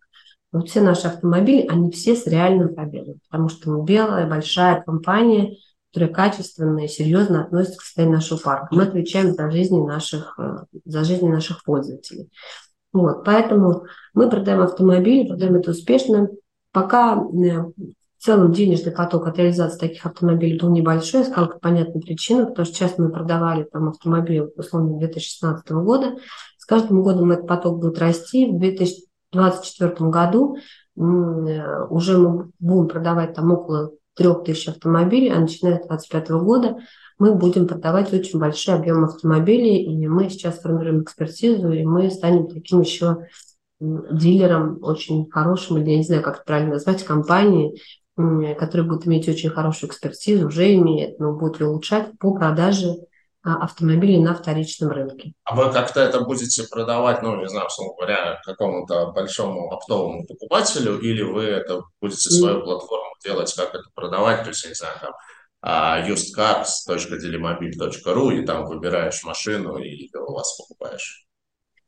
Вот все наши автомобили, они все с реальным пробегом, потому что мы белая, большая компания, которые качественно и серьезно относятся к состоянию нашего парка. Мы отвечаем за жизни наших, э, за жизни наших пользователей. Вот, поэтому мы продаем автомобили, продаем это успешно. Пока э, в целом денежный поток от реализации таких автомобилей был небольшой, я сказала, по понятной причине, потому что часто мы продавали там автомобили, условно, 2016 года. С каждым годом этот поток будет расти. В 2024 году э, уже мы будем продавать там около трех тысяч автомобилей, а начиная с 2025 года мы будем продавать очень большой объем автомобилей, и мы сейчас формируем экспертизу, и мы станем таким еще дилером очень хорошим, или я не знаю, как это правильно назвать, компании, которая будет иметь очень хорошую экспертизу, уже имеет, но будет ее улучшать по продаже автомобилей на вторичном рынке. А вы как-то это будете продавать, ну, не знаю, условно говоря, какому-то большому оптовому покупателю, или вы это будете свою платформу делать, как это продавать, то есть, я не знаю, там, usedcars.delimobil.ru, и там выбираешь машину и у вас покупаешь.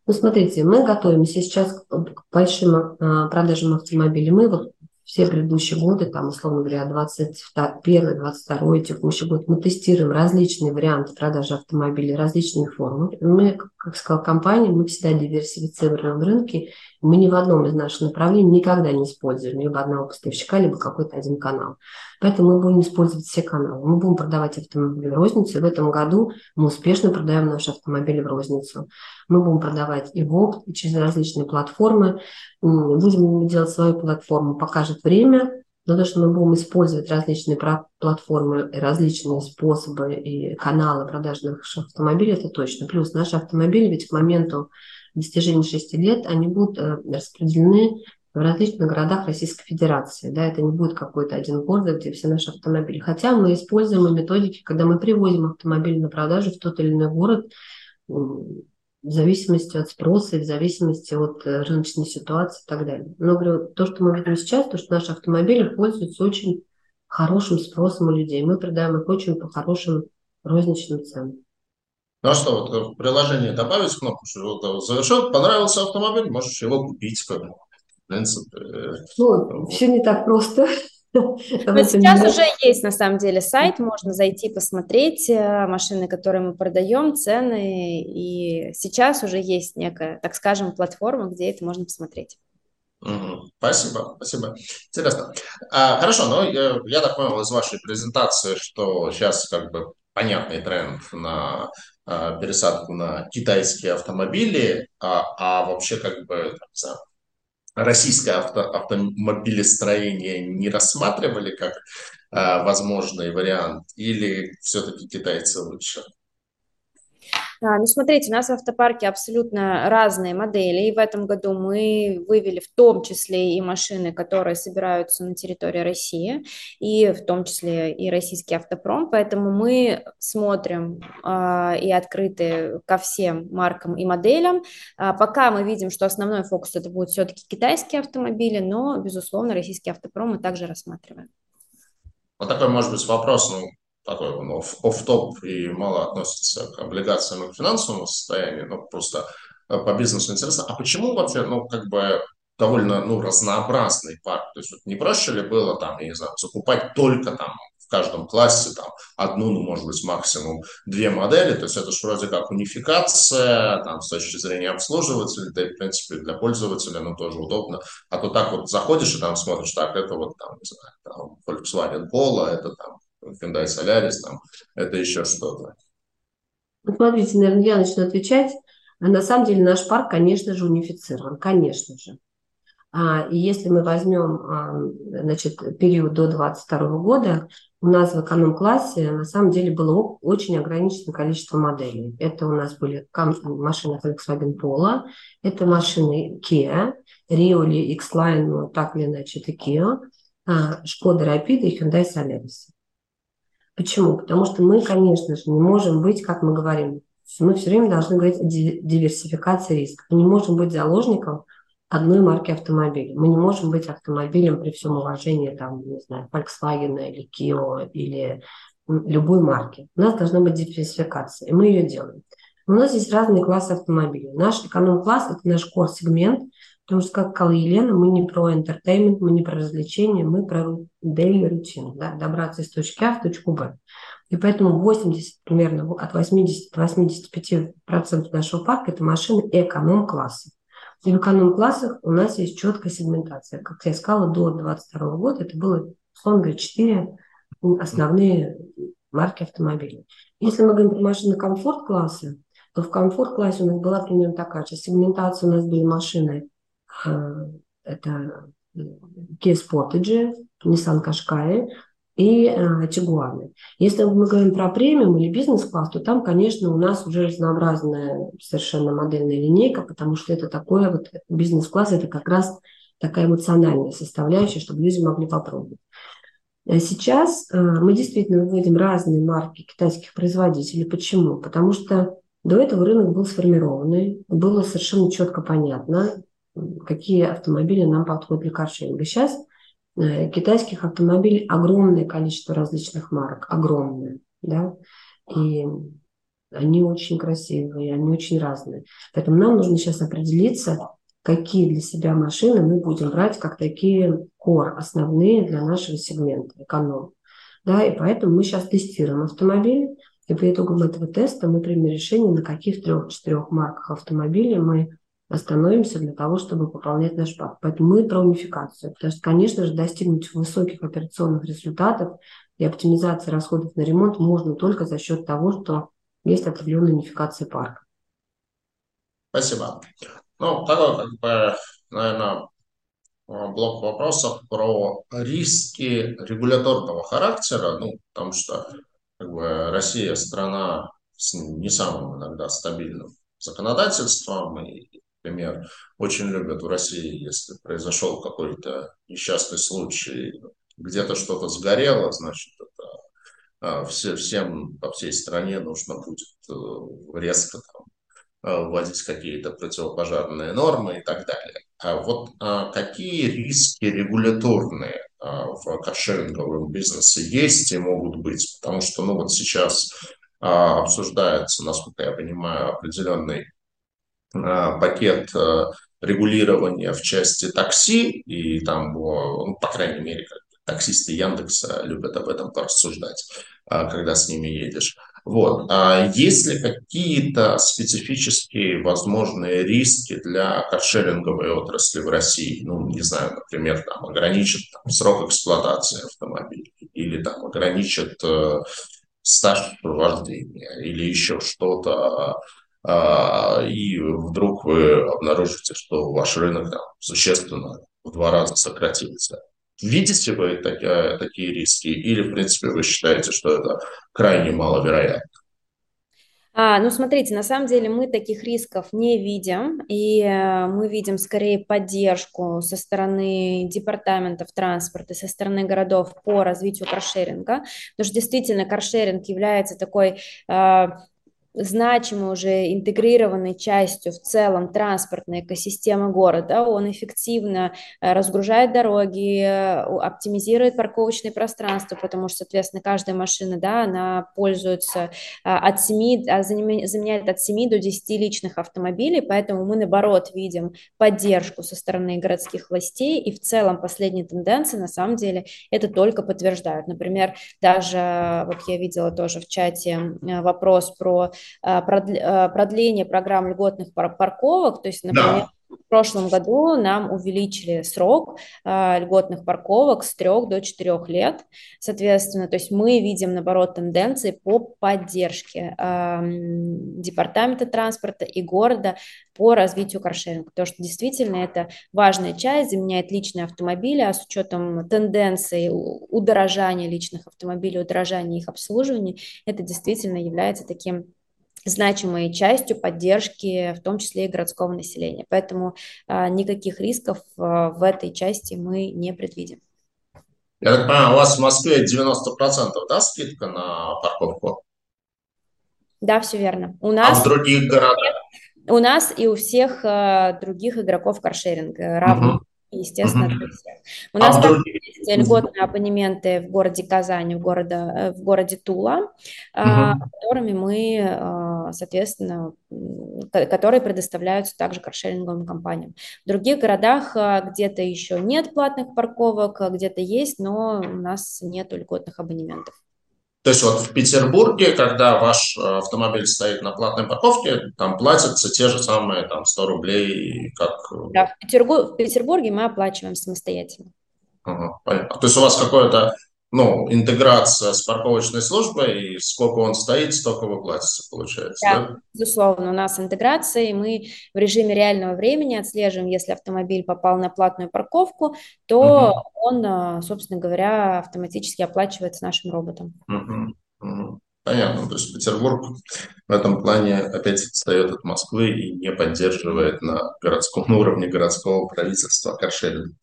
Ну, смотрите, мы готовимся сейчас к большим а, продажам автомобилей. Мы вот все предыдущие годы, там, условно говоря, 21 22 текущий год, мы тестируем различные варианты продажи автомобилей, различные формы. Мы, как сказала компания, мы всегда диверсифицируем рынки. Мы ни в одном из наших направлений никогда не используем либо одного поставщика, либо какой-то один канал. Поэтому мы будем использовать все каналы. Мы будем продавать автомобили в розницу. И в этом году мы успешно продаем наши автомобили в розницу. Мы будем продавать и в опт, и через различные платформы. Будем делать свою платформу, покажет время. Но то, что мы будем использовать различные платформы, различные способы и каналы продажи наших автомобилей, это точно. Плюс наши автомобили ведь к моменту достижения 6 лет, они будут э, распределены в различных городах Российской Федерации. Да, это не будет какой-то один город, где все наши автомобили. Хотя мы используем методики, когда мы привозим автомобиль на продажу в тот или иной город, в зависимости от спроса и в зависимости от э, рыночной ситуации и так далее. Но говорю, то, что мы видим сейчас, то, что наши автомобили пользуются очень хорошим спросом у людей. Мы продаем их очень по хорошим розничным ценам. Ну а что, вот в приложении добавить кнопку, что вот завершен, понравился автомобиль, можешь его купить, как. В принципе. Э, ну, все не так просто. Но сейчас уже есть на самом деле сайт, можно зайти посмотреть э, машины, которые мы продаем, цены, и сейчас уже есть некая, так скажем, платформа, где это можно посмотреть. Спасибо, спасибо. Интересно. А, хорошо, но я, я так понял из вашей презентации, что сейчас как бы понятный тренд на а, пересадку на китайские автомобили, а, а вообще как бы знаю, российское авто, автомобилестроение не рассматривали как а, возможный вариант или все-таки китайцы лучше? А, ну, смотрите, у нас в автопарке абсолютно разные модели, и в этом году мы вывели в том числе и машины, которые собираются на территории России, и в том числе и российский автопром, поэтому мы смотрим а, и открыты ко всем маркам и моделям. А, пока мы видим, что основной фокус это будет все-таки китайские автомобили, но, безусловно, российский автопром мы также рассматриваем. Вот такой, может быть, вопрос, ну, такой он оф-топ и мало относится к облигациям и к финансовому состоянию, но просто э, по бизнесу интересно. А почему вообще, ну, как бы довольно, ну, разнообразный парк? То есть вот не проще ли было там, я не знаю, закупать только там в каждом классе там одну, ну, может быть, максимум две модели, то есть это же вроде как унификация, там, с точки зрения обслуживателя, да и, в принципе, для пользователя, ну, тоже удобно. А то так вот заходишь и там смотришь, так, это вот там, не знаю, там, Volkswagen Polo, это там Hyundai Solaris, там, это еще что-то. Ну, смотрите, наверное, я начну отвечать. На самом деле наш парк, конечно же, унифицирован, конечно же. А, и если мы возьмем а, значит, период до 2022 года, у нас в эконом-классе на самом деле было очень ограниченное количество моделей. Это у нас были машины Volkswagen Polo, это машины Kia, Rioli, X-Line, ну, так или иначе, это Kia, Skoda Rapid и Hyundai Solaris. Почему? Потому что мы, конечно же, не можем быть, как мы говорим, мы все время должны говорить о диверсификации риска. Мы не можем быть заложником одной марки автомобиля. Мы не можем быть автомобилем при всем уважении, там, не знаю, Volkswagen или Kia или любой марки. У нас должна быть диверсификация, и мы ее делаем. У нас есть разные классы автомобилей. Наш эконом-класс – это наш core-сегмент, Потому что, как сказала Елена, мы не про entertainment, мы не про развлечения, мы про daily routine, да, добраться из точки А в точку Б. И поэтому 80, примерно от 80 до 85% нашего парка – это машины эконом-класса. И в эконом-классах у нас есть четкая сегментация. Как я сказала, до 2022 года это было, условно говоря, 4 основные марки автомобилей. Если мы говорим про машины комфорт-класса, то в комфорт-классе у нас была примерно такая же. Сегментация у нас были машины это э, Kia Sportage, Nissan Qashqai и э, Тигуаны. Если мы говорим про премиум или бизнес-класс, то там, конечно, у нас уже разнообразная совершенно модельная линейка, потому что это такое вот бизнес-класс, это как раз такая эмоциональная составляющая, чтобы люди могли попробовать. Сейчас мы действительно выводим разные марки китайских производителей. Почему? Потому что до этого рынок был сформированный, было совершенно четко понятно, какие автомобили нам подходят для каршеринга. Сейчас э, китайских автомобилей огромное количество различных марок, огромное, да, и они очень красивые, они очень разные. Поэтому нам нужно сейчас определиться, какие для себя машины мы будем брать как такие кор основные для нашего сегмента, эконом. Да, и поэтому мы сейчас тестируем автомобили, и по итогам этого теста мы примем решение, на каких трех-четырех марках автомобилей мы остановимся для того, чтобы пополнять наш парк. Поэтому мы про унификацию. Потому что, конечно же, достигнуть высоких операционных результатов и оптимизации расходов на ремонт можно только за счет того, что есть определенная унификация парка. Спасибо. Ну, такой, как бы, наверное, блок вопросов про риски регуляторного характера, ну, потому что как бы, Россия страна с не самым иногда стабильным законодательством, и например, очень любят в России, если произошел какой-то несчастный случай, где-то что-то сгорело, значит, это а, все, всем по всей стране нужно будет э, резко там, э, вводить какие-то противопожарные нормы и так далее. А вот а, какие риски регуляторные а, в каршеринговом бизнесе есть и могут быть? Потому что ну, вот сейчас а, обсуждается, насколько я понимаю, определенный пакет а, регулирования в части такси, и там, ну, по крайней мере, таксисты Яндекса любят об этом порассуждать, когда с ними едешь. Вот. А есть ли какие-то специфические возможные риски для каршеринговой отрасли в России? Ну, не знаю, например, там, ограничат там, срок эксплуатации автомобиля или там ограничат э, стаж вождения или еще что-то, э, и вдруг вы обнаружите, что ваш рынок там, существенно в два раза сократится. Видите вы такие, такие риски или, в принципе, вы считаете, что это крайне маловероятно? А, ну, смотрите, на самом деле мы таких рисков не видим, и э, мы видим скорее поддержку со стороны департаментов транспорта, со стороны городов по развитию каршеринга, потому что действительно каршеринг является такой э, значимой уже интегрированной частью в целом транспортной экосистемы города. Он эффективно э, разгружает дороги, э, оптимизирует парковочные пространства, потому что, соответственно, каждая машина, да, она пользуется э, от 7, а, заменяет от 7 до 10 личных автомобилей, поэтому мы, наоборот, видим поддержку со стороны городских властей, и в целом последние тенденции, на самом деле, это только подтверждают. Например, даже, вот я видела тоже в чате вопрос про продление программ льготных парковок, то есть, например, да. В прошлом году нам увеличили срок э, льготных парковок с 3 до 4 лет. Соответственно, то есть мы видим, наоборот, тенденции по поддержке э, департамента транспорта и города по развитию каршеринга. Потому что действительно это важная часть, заменяет личные автомобили, а с учетом тенденций удорожания личных автомобилей, удорожания их обслуживания, это действительно является таким значимой частью поддержки, в том числе и городского населения. Поэтому а, никаких рисков а, в этой части мы не предвидим. Я так понимаю, у вас в Москве 90% да, скидка на парковку? Да, все верно. У нас, а в других городах? У нас и у всех других игроков каршеринга равно. Угу естественно, для всех. У нас а также есть льготные абонементы в городе Казани, в, города, э, в городе Тула, угу. которыми мы, а, соответственно, которые предоставляются также каршеринговым компаниям. В других городах а, где-то еще нет платных парковок, где-то есть, но у нас нет льготных абонементов. То есть вот в Петербурге, когда ваш э, автомобиль стоит на платной парковке, там платятся те же самые там 100 рублей, как... Э, да, в, Петербурге, в Петербурге мы оплачиваем самостоятельно. Ага, понятно. То есть у вас какое-то ну, интеграция с парковочной службой, и сколько он стоит, столько вы платите, получается, да? да? безусловно, у нас интеграция, и мы в режиме реального времени отслеживаем, если автомобиль попал на платную парковку, то угу. он, а, собственно говоря, автоматически оплачивается нашим роботом. Угу. Угу. Понятно, то есть Петербург в этом плане опять отстает от Москвы и не поддерживает на городском уровне городского правительства каршеринг.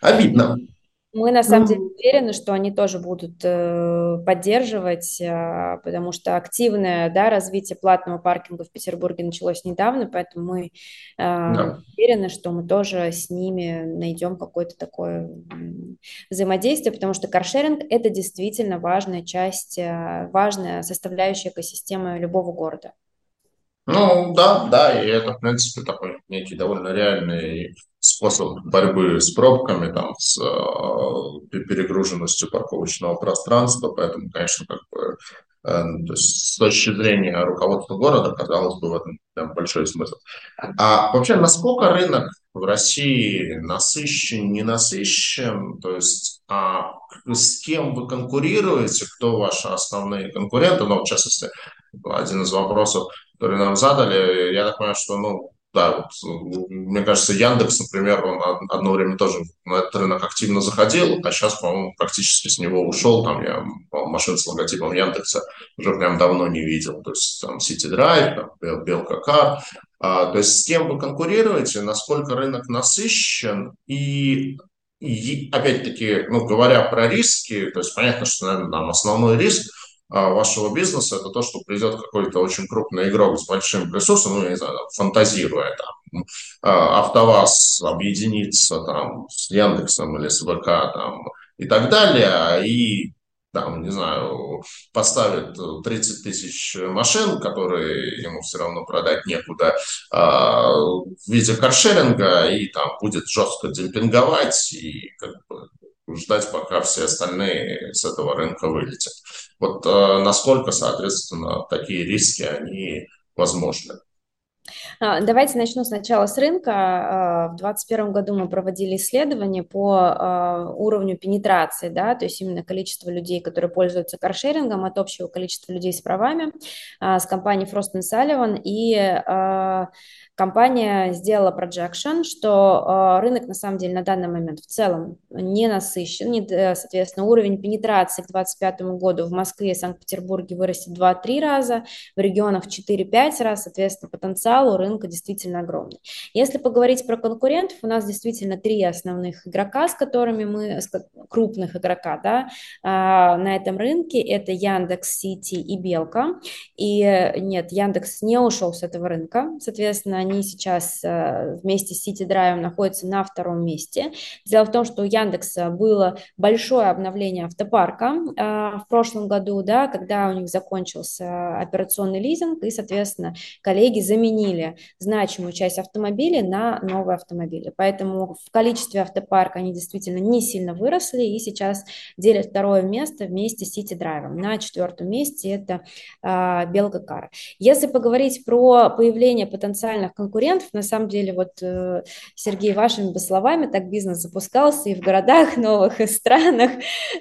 Обидно. Мы на самом деле уверены, что они тоже будут э, поддерживать, э, потому что активное да, развитие платного паркинга в Петербурге началось недавно, поэтому мы э, да. уверены, что мы тоже с ними найдем какое-то такое взаимодействие, потому что каршеринг – это действительно важная часть, э, важная составляющая экосистемы любого города. Ну, да, да, и это, в принципе, такой некий довольно реальный способ борьбы с пробками, там, с э, перегруженностью парковочного пространства, поэтому, конечно, как бы, э, есть, с точки зрения руководства города, казалось бы, в этом там, большой смысл. А вообще, насколько рынок в России насыщен, не насыщен, то есть а с кем вы конкурируете, кто ваши основные конкуренты, ну, в частности, один из вопросов, нам задали, я так понимаю, что, ну, да, вот, мне кажется, Яндекс, например, он одно время тоже на этот рынок активно заходил, а сейчас, по-моему, практически с него ушел. Там я машин с логотипом Яндекса уже прям давно не видел. То есть там City Drive, там, Белка Кар, А, то есть с кем вы конкурируете, насколько рынок насыщен и и опять-таки, ну, говоря про риски, то есть понятно, что, наверное, там основной риск вашего бизнеса это то, что придет какой-то очень крупный игрок с большим ресурсом, ну, я не знаю, фантазируя там, а, АвтоВАЗ объединится там с Яндексом или с ВК там и так далее, и там, не знаю, поставит 30 тысяч машин, которые ему все равно продать некуда, а, в виде каршеринга, и там будет жестко демпинговать, и как бы ждать, пока все остальные с этого рынка вылетят. Вот а, насколько, соответственно, такие риски, они возможны. А, давайте начну сначала с рынка. А, в 2021 году мы проводили исследование по а, уровню пенетрации, да, то есть именно количество людей, которые пользуются каршерингом от общего количества людей с правами с компанией Frost Sullivan. И компания сделала projection, что рынок на самом деле на данный момент в целом не насыщен, э, соответственно, уровень пенетрации к 2025 году в Москве и Санкт-Петербурге вырастет 2-3 раза, в регионах 4-5 раз, соответственно, потенциал у рынка действительно огромный. Если поговорить про конкурентов, у нас действительно три основных игрока, с которыми мы, крупных игрока, да, на этом рынке, это Яндекс, Сити и Белка, и нет, Яндекс не ушел с этого рынка, соответственно, они сейчас э, вместе с City Drive находятся на втором месте. Дело в том, что у Яндекса было большое обновление автопарка э, в прошлом году, да, когда у них закончился операционный лизинг, и, соответственно, коллеги заменили значимую часть автомобилей на новые автомобили. Поэтому в количестве автопарка они действительно не сильно выросли, и сейчас делят второе место вместе с City Drive. На четвертом месте это э, Белка Кар. Если поговорить про появление потенциальных конкурентов. На самом деле, вот, э, Сергей, вашими бы словами, так бизнес запускался и в городах новых, и странах.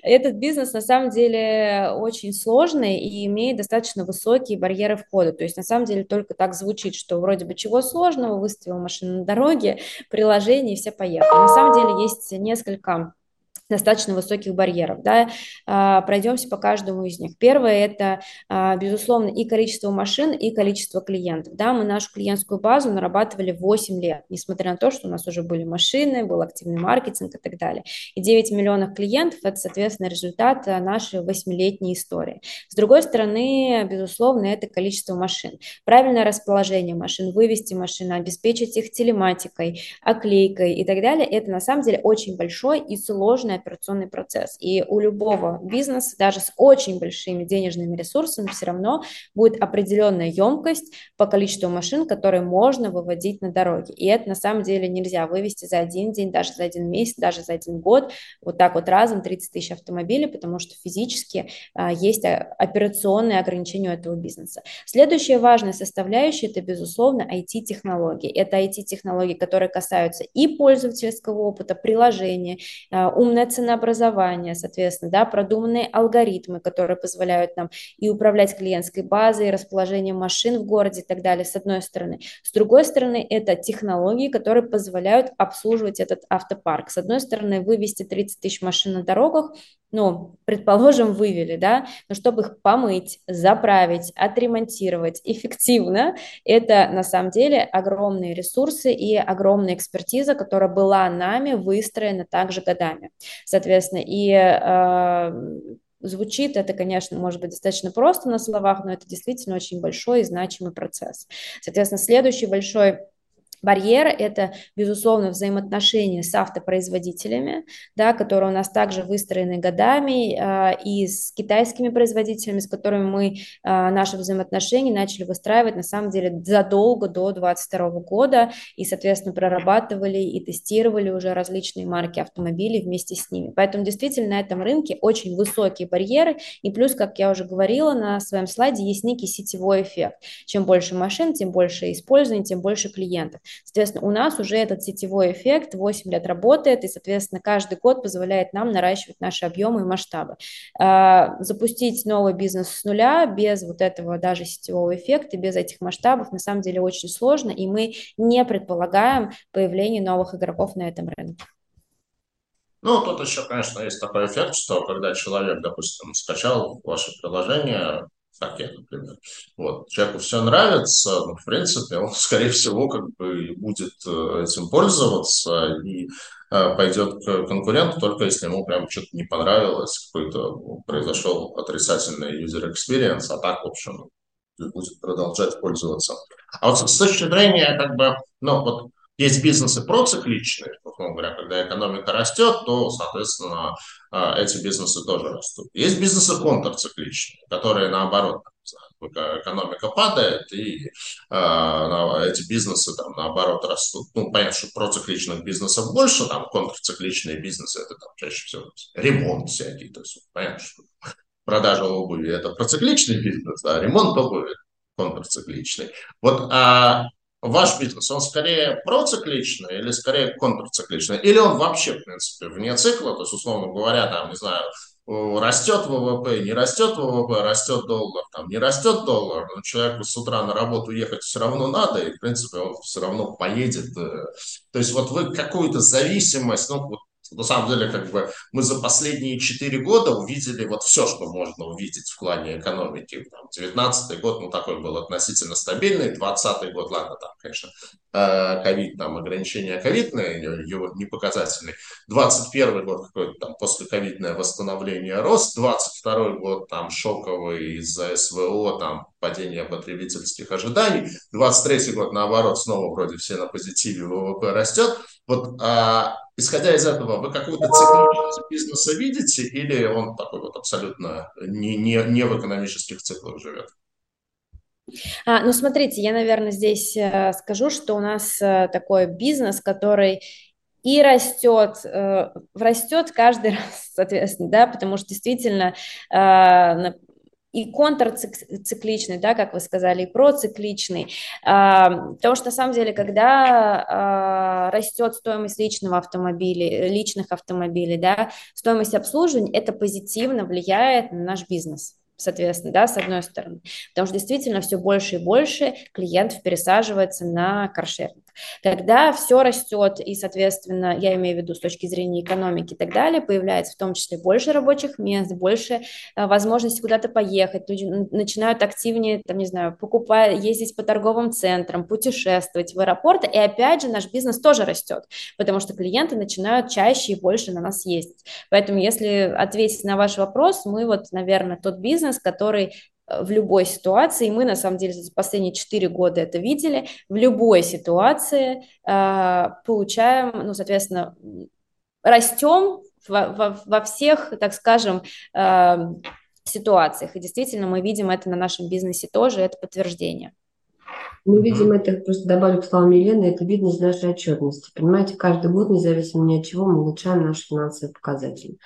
Этот бизнес, на самом деле, очень сложный и имеет достаточно высокие барьеры входа. То есть, на самом деле, только так звучит, что вроде бы чего сложного, выставил машину на дороге, приложение, и все поехали. На самом деле, есть несколько достаточно высоких барьеров. Да? А, пройдемся по каждому из них. Первое – это, а, безусловно, и количество машин, и количество клиентов. Да? Мы нашу клиентскую базу нарабатывали 8 лет, несмотря на то, что у нас уже были машины, был активный маркетинг и так далее. И 9 миллионов клиентов – это, соответственно, результат а, нашей 8-летней истории. С другой стороны, безусловно, это количество машин. Правильное расположение машин, вывести машины, обеспечить их телематикой, оклейкой и так далее – это на самом деле очень большой и сложный операционный процесс. И у любого бизнеса, даже с очень большими денежными ресурсами, все равно будет определенная емкость по количеству машин, которые можно выводить на дороге. И это на самом деле нельзя вывести за один день, даже за один месяц, даже за один год, вот так вот разом 30 тысяч автомобилей, потому что физически а, есть операционные ограничения у этого бизнеса. Следующая важная составляющая – это, безусловно, IT-технологии. Это IT-технологии, которые касаются и пользовательского опыта, приложения, а, ценообразование, соответственно, да, продуманные алгоритмы, которые позволяют нам и управлять клиентской базой, и расположением машин в городе и так далее, с одной стороны. С другой стороны, это технологии, которые позволяют обслуживать этот автопарк. С одной стороны, вывести 30 тысяч машин на дорогах, ну, предположим, вывели, да, но чтобы их помыть, заправить, отремонтировать эффективно, это на самом деле огромные ресурсы и огромная экспертиза, которая была нами выстроена также годами. Соответственно, и э, Звучит это, конечно, может быть достаточно просто на словах, но это действительно очень большой и значимый процесс. Соответственно, следующий большой Барьер – это, безусловно, взаимоотношения с автопроизводителями, да, которые у нас также выстроены годами, э, и с китайскими производителями, с которыми мы э, наши взаимоотношения начали выстраивать, на самом деле, задолго до 2022 года, и, соответственно, прорабатывали и тестировали уже различные марки автомобилей вместе с ними. Поэтому, действительно, на этом рынке очень высокие барьеры, и плюс, как я уже говорила на своем слайде, есть некий сетевой эффект. Чем больше машин, тем больше использования, тем больше клиентов. Соответственно, у нас уже этот сетевой эффект 8 лет работает, и, соответственно, каждый год позволяет нам наращивать наши объемы и масштабы. А, запустить новый бизнес с нуля без вот этого даже сетевого эффекта, без этих масштабов, на самом деле очень сложно, и мы не предполагаем появление новых игроков на этом рынке. Ну, тут еще, конечно, есть такой эффект, что когда человек, допустим, скачал ваше приложение, так например. Вот. Человеку все нравится, но, в принципе, он, скорее всего, как бы будет э, этим пользоваться и э, пойдет к конкуренту, только если ему прям что-то не понравилось, какой-то ну, произошел отрицательный user experience, а так, в общем, будет продолжать пользоваться. А вот с точки зрения, как бы, ну, вот есть бизнесы процикличные, условно говоря, когда экономика растет, то, соответственно, а, эти бизнесы тоже растут. Есть бизнесы контрцикличные, которые наоборот, экономика падает, и э, эти бизнесы там наоборот растут. Ну, понятно, что процикличных бизнесов больше, там контрцикличные бизнесы, это там чаще всего ремонт всякий, то есть понятно, что продажа обуви это процикличный бизнес, а ремонт обуви контрцикличный. Вот а ваш бизнес, он скорее процикличный или скорее контрцикличный? Или он вообще, в принципе, вне цикла, то есть, условно говоря, там, не знаю, растет ВВП, не растет ВВП, растет доллар, там, не растет доллар, но человеку с утра на работу ехать все равно надо, и, в принципе, он все равно поедет. Э. То есть вот вы какую-то зависимость, ну, вот на самом деле, как бы мы за последние четыре года увидели вот все, что можно увидеть в плане экономики. Там, 19 год, ну, такой был относительно стабильный, 20 год, ладно, там, конечно, ковид, там, ограничения ковидные, его не показательный. 21 год какой-то там послековидное восстановление, рост. 22 год там шоковый из-за СВО, там, падение потребительских ожиданий. 23 год, наоборот, снова вроде все на позитиве, ВВП растет. Вот а, исходя из этого, вы какую-то цикличность бизнеса видите или он такой вот абсолютно не, не, не в экономических циклах живет? А, ну, смотрите, я, наверное, здесь э, скажу, что у нас э, такой бизнес, который и растет, э, растет каждый раз, соответственно, да, потому что действительно э, и контрцикличный, да, как вы сказали, и процикличный, а, потому что на самом деле, когда а, растет стоимость личного автомобиля, личных автомобилей, да, стоимость обслуживания, это позитивно влияет на наш бизнес соответственно, да, с одной стороны, потому что действительно все больше и больше клиентов пересаживается на каршеринг. Когда все растет, и, соответственно, я имею в виду с точки зрения экономики и так далее, появляется в том числе больше рабочих мест, больше а, возможности куда-то поехать, люди начинают активнее, там, не знаю, покупать, ездить по торговым центрам, путешествовать в аэропорты, и опять же наш бизнес тоже растет, потому что клиенты начинают чаще и больше на нас ездить. Поэтому, если ответить на ваш вопрос, мы вот, наверное, тот бизнес, который Э, в любой ситуации, мы на самом деле за последние 4 года это видели, в любой ситуации э, получаем, ну, соответственно, растем во, во, во всех, так скажем, э, ситуациях. И действительно мы видим это на нашем бизнесе тоже, это подтверждение. Мы видим это, просто добавлю к словам Елены, это видно из нашей отчетности. Понимаете, каждый год, независимо ни от чего, мы улучшаем наши финансовые показатели.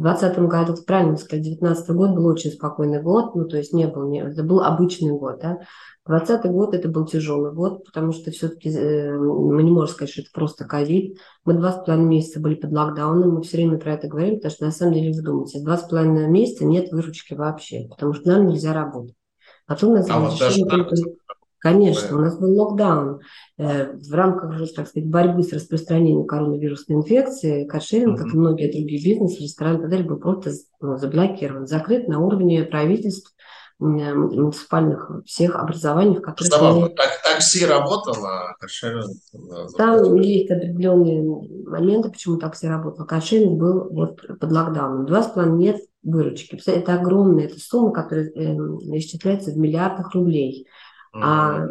В 2020 году, правильно сказать, 2019 год был очень спокойный год, ну, то есть не был, не, это был обычный год, да. 2020 год это был тяжелый год, потому что все-таки э, мы не можем сказать, что это просто ковид. Мы два с половиной месяца были под локдауном, мы все время про это говорим, потому что на самом деле вы думаете, два с половиной месяца нет выручки вообще, потому что нам нельзя работать. Потом нас а вот даже Конечно, у нас был локдаун. Э, в рамках, так сказать, борьбы с распространением коронавирусной инфекции, каршеринг, как и многие другие бизнесы, рестораны и так далее, был просто ну, заблокирован, закрыт на уровне правительств, муниципальных всех образований, в которых... Забавно, мы... так, такси работало, а каршеринг... Там есть определенные моменты, почему такси работало. Каршеринг был вот под локдауном. Два с половиной нет выручки. Это огромная это сумма, которая э, исчисляется в миллиардах рублей. А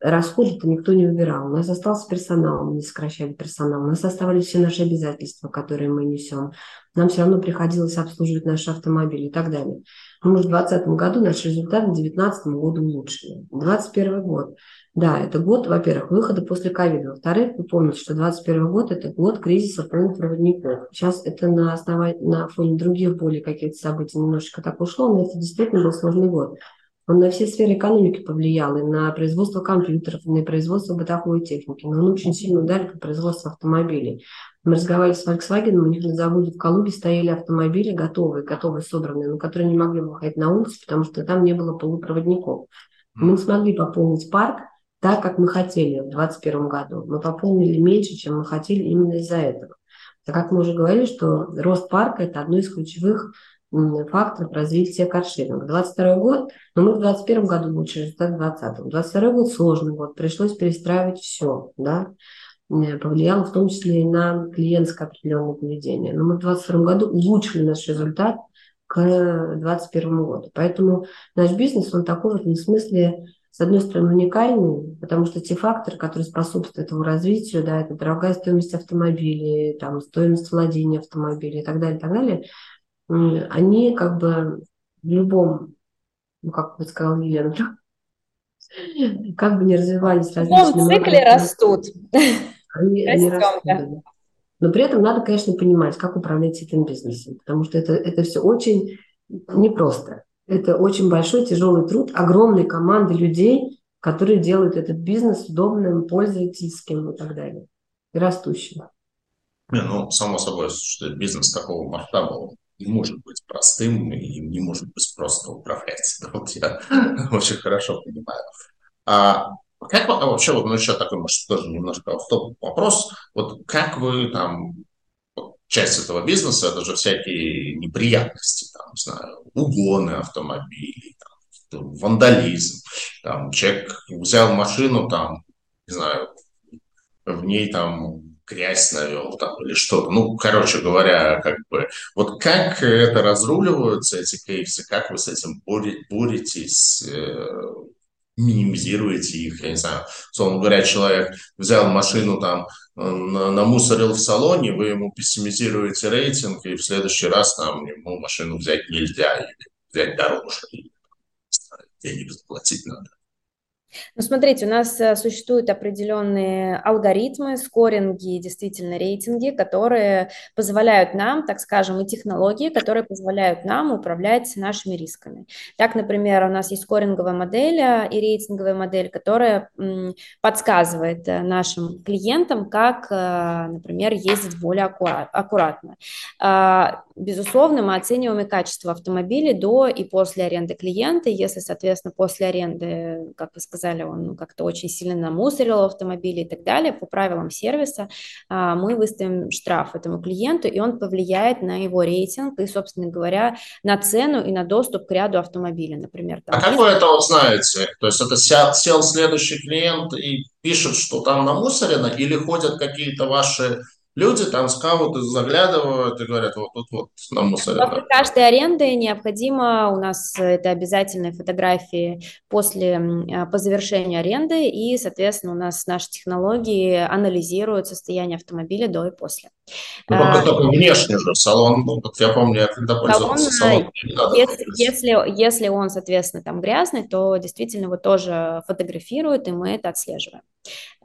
расходы-то никто не убирал. У нас остался персонал, мы не сокращали персонал. У нас оставались все наши обязательства, которые мы несем. Нам все равно приходилось обслуживать наши автомобили и так далее. Мы в 2020 году наш результат к 2019 году улучшили. 2021 год. Да, это год, во-первых, выхода после ковида. Во-вторых, вы помните, что 2021 год – это год кризиса полупроводников. Сейчас это на, основании, на фоне других более каких-то событий немножечко так ушло, но это действительно был сложный год. Он на все сферы экономики повлиял, и на производство компьютеров, и на производство бытовой техники. Но он очень сильно ударил по производству автомобилей. Мы разговаривали с Volkswagen, у них на заводе в Калуге стояли автомобили готовые, готовые, собранные, но которые не могли выходить на улицу, потому что там не было полупроводников. Мы не смогли пополнить парк так, как мы хотели в 2021 году. Мы пополнили меньше, чем мы хотели именно из-за этого. Так как мы уже говорили, что рост парка – это одно из ключевых факторов развития каршеринга. 22 год, но мы в 21 году лучше результат в 2020. 22 год сложный год, пришлось перестраивать все, да, повлияло в том числе и на клиентское определенное поведение. Но мы в 2022 году улучшили наш результат к 2021 году. Поэтому наш бизнес, он такой в этом смысле, с одной стороны, уникальный, потому что те факторы, которые способствуют этому развитию, да, это дорогая стоимость автомобилей, там, стоимость владения автомобиля и так далее, и так далее, они как бы в любом, ну, как бы сказал Елена, как бы не развивались различные... В цикле растут. Они, они растут. Но при этом надо, конечно, понимать, как управлять этим бизнесом, потому что это, это все очень непросто. Это очень большой, тяжелый труд огромной команды людей, которые делают этот бизнес удобным, пользовательским и так далее, и растущим. Не, ну, само собой, что бизнес такого масштаба не может быть простым и не может быть просто управлять. Вот я очень хорошо понимаю. А как а вообще, вот, ну, еще такой, может, тоже немножко в вопрос, вот как вы там, часть этого бизнеса, это же всякие неприятности, там, не знаю, угоны автомобилей, там, вандализм, там, человек взял машину, там, не знаю, в ней там грязь навел там или что-то. Ну, короче говоря, как бы, вот как это разруливаются, эти кейсы, как вы с этим боретесь, э, минимизируете их, я не знаю, условно говоря, человек взял машину там, э, намусорил в салоне, вы ему пессимизируете рейтинг, и в следующий раз там ему машину взять нельзя, или взять дороже, или денег заплатить надо. Ну, смотрите, у нас э, существуют определенные алгоритмы, скоринги, действительно рейтинги, которые позволяют нам, так скажем, и технологии, которые позволяют нам управлять нашими рисками. Так, например, у нас есть скоринговая модель э, и рейтинговая модель, которая подсказывает э, нашим клиентам, как, например, ездить более аккуратно. Безусловно, мы оцениваем и качество автомобиля до и после аренды клиента. Если, соответственно, после аренды, как вы сказали, он как-то очень сильно намусорил автомобили и так далее, по правилам сервиса а, мы выставим штраф этому клиенту, и он повлияет на его рейтинг и, собственно говоря, на цену и на доступ к ряду автомобилей, например. Там, а как вы это узнаете? То есть это сел следующий клиент и пишет, что там намусорено, или ходят какие-то ваши люди, там скауты заглядывают и говорят, вот тут вот на мусоре. После каждой аренды необходимо, у нас это обязательные фотографии после, а, по завершению аренды, и, соответственно, у нас наши технологии анализируют состояние автомобиля до и после. Ну, только, а, только внешне же салон, ну, вот я помню, я когда пользовался салоном, если, если, если он, соответственно, там грязный, то действительно его тоже фотографируют, и мы это отслеживаем.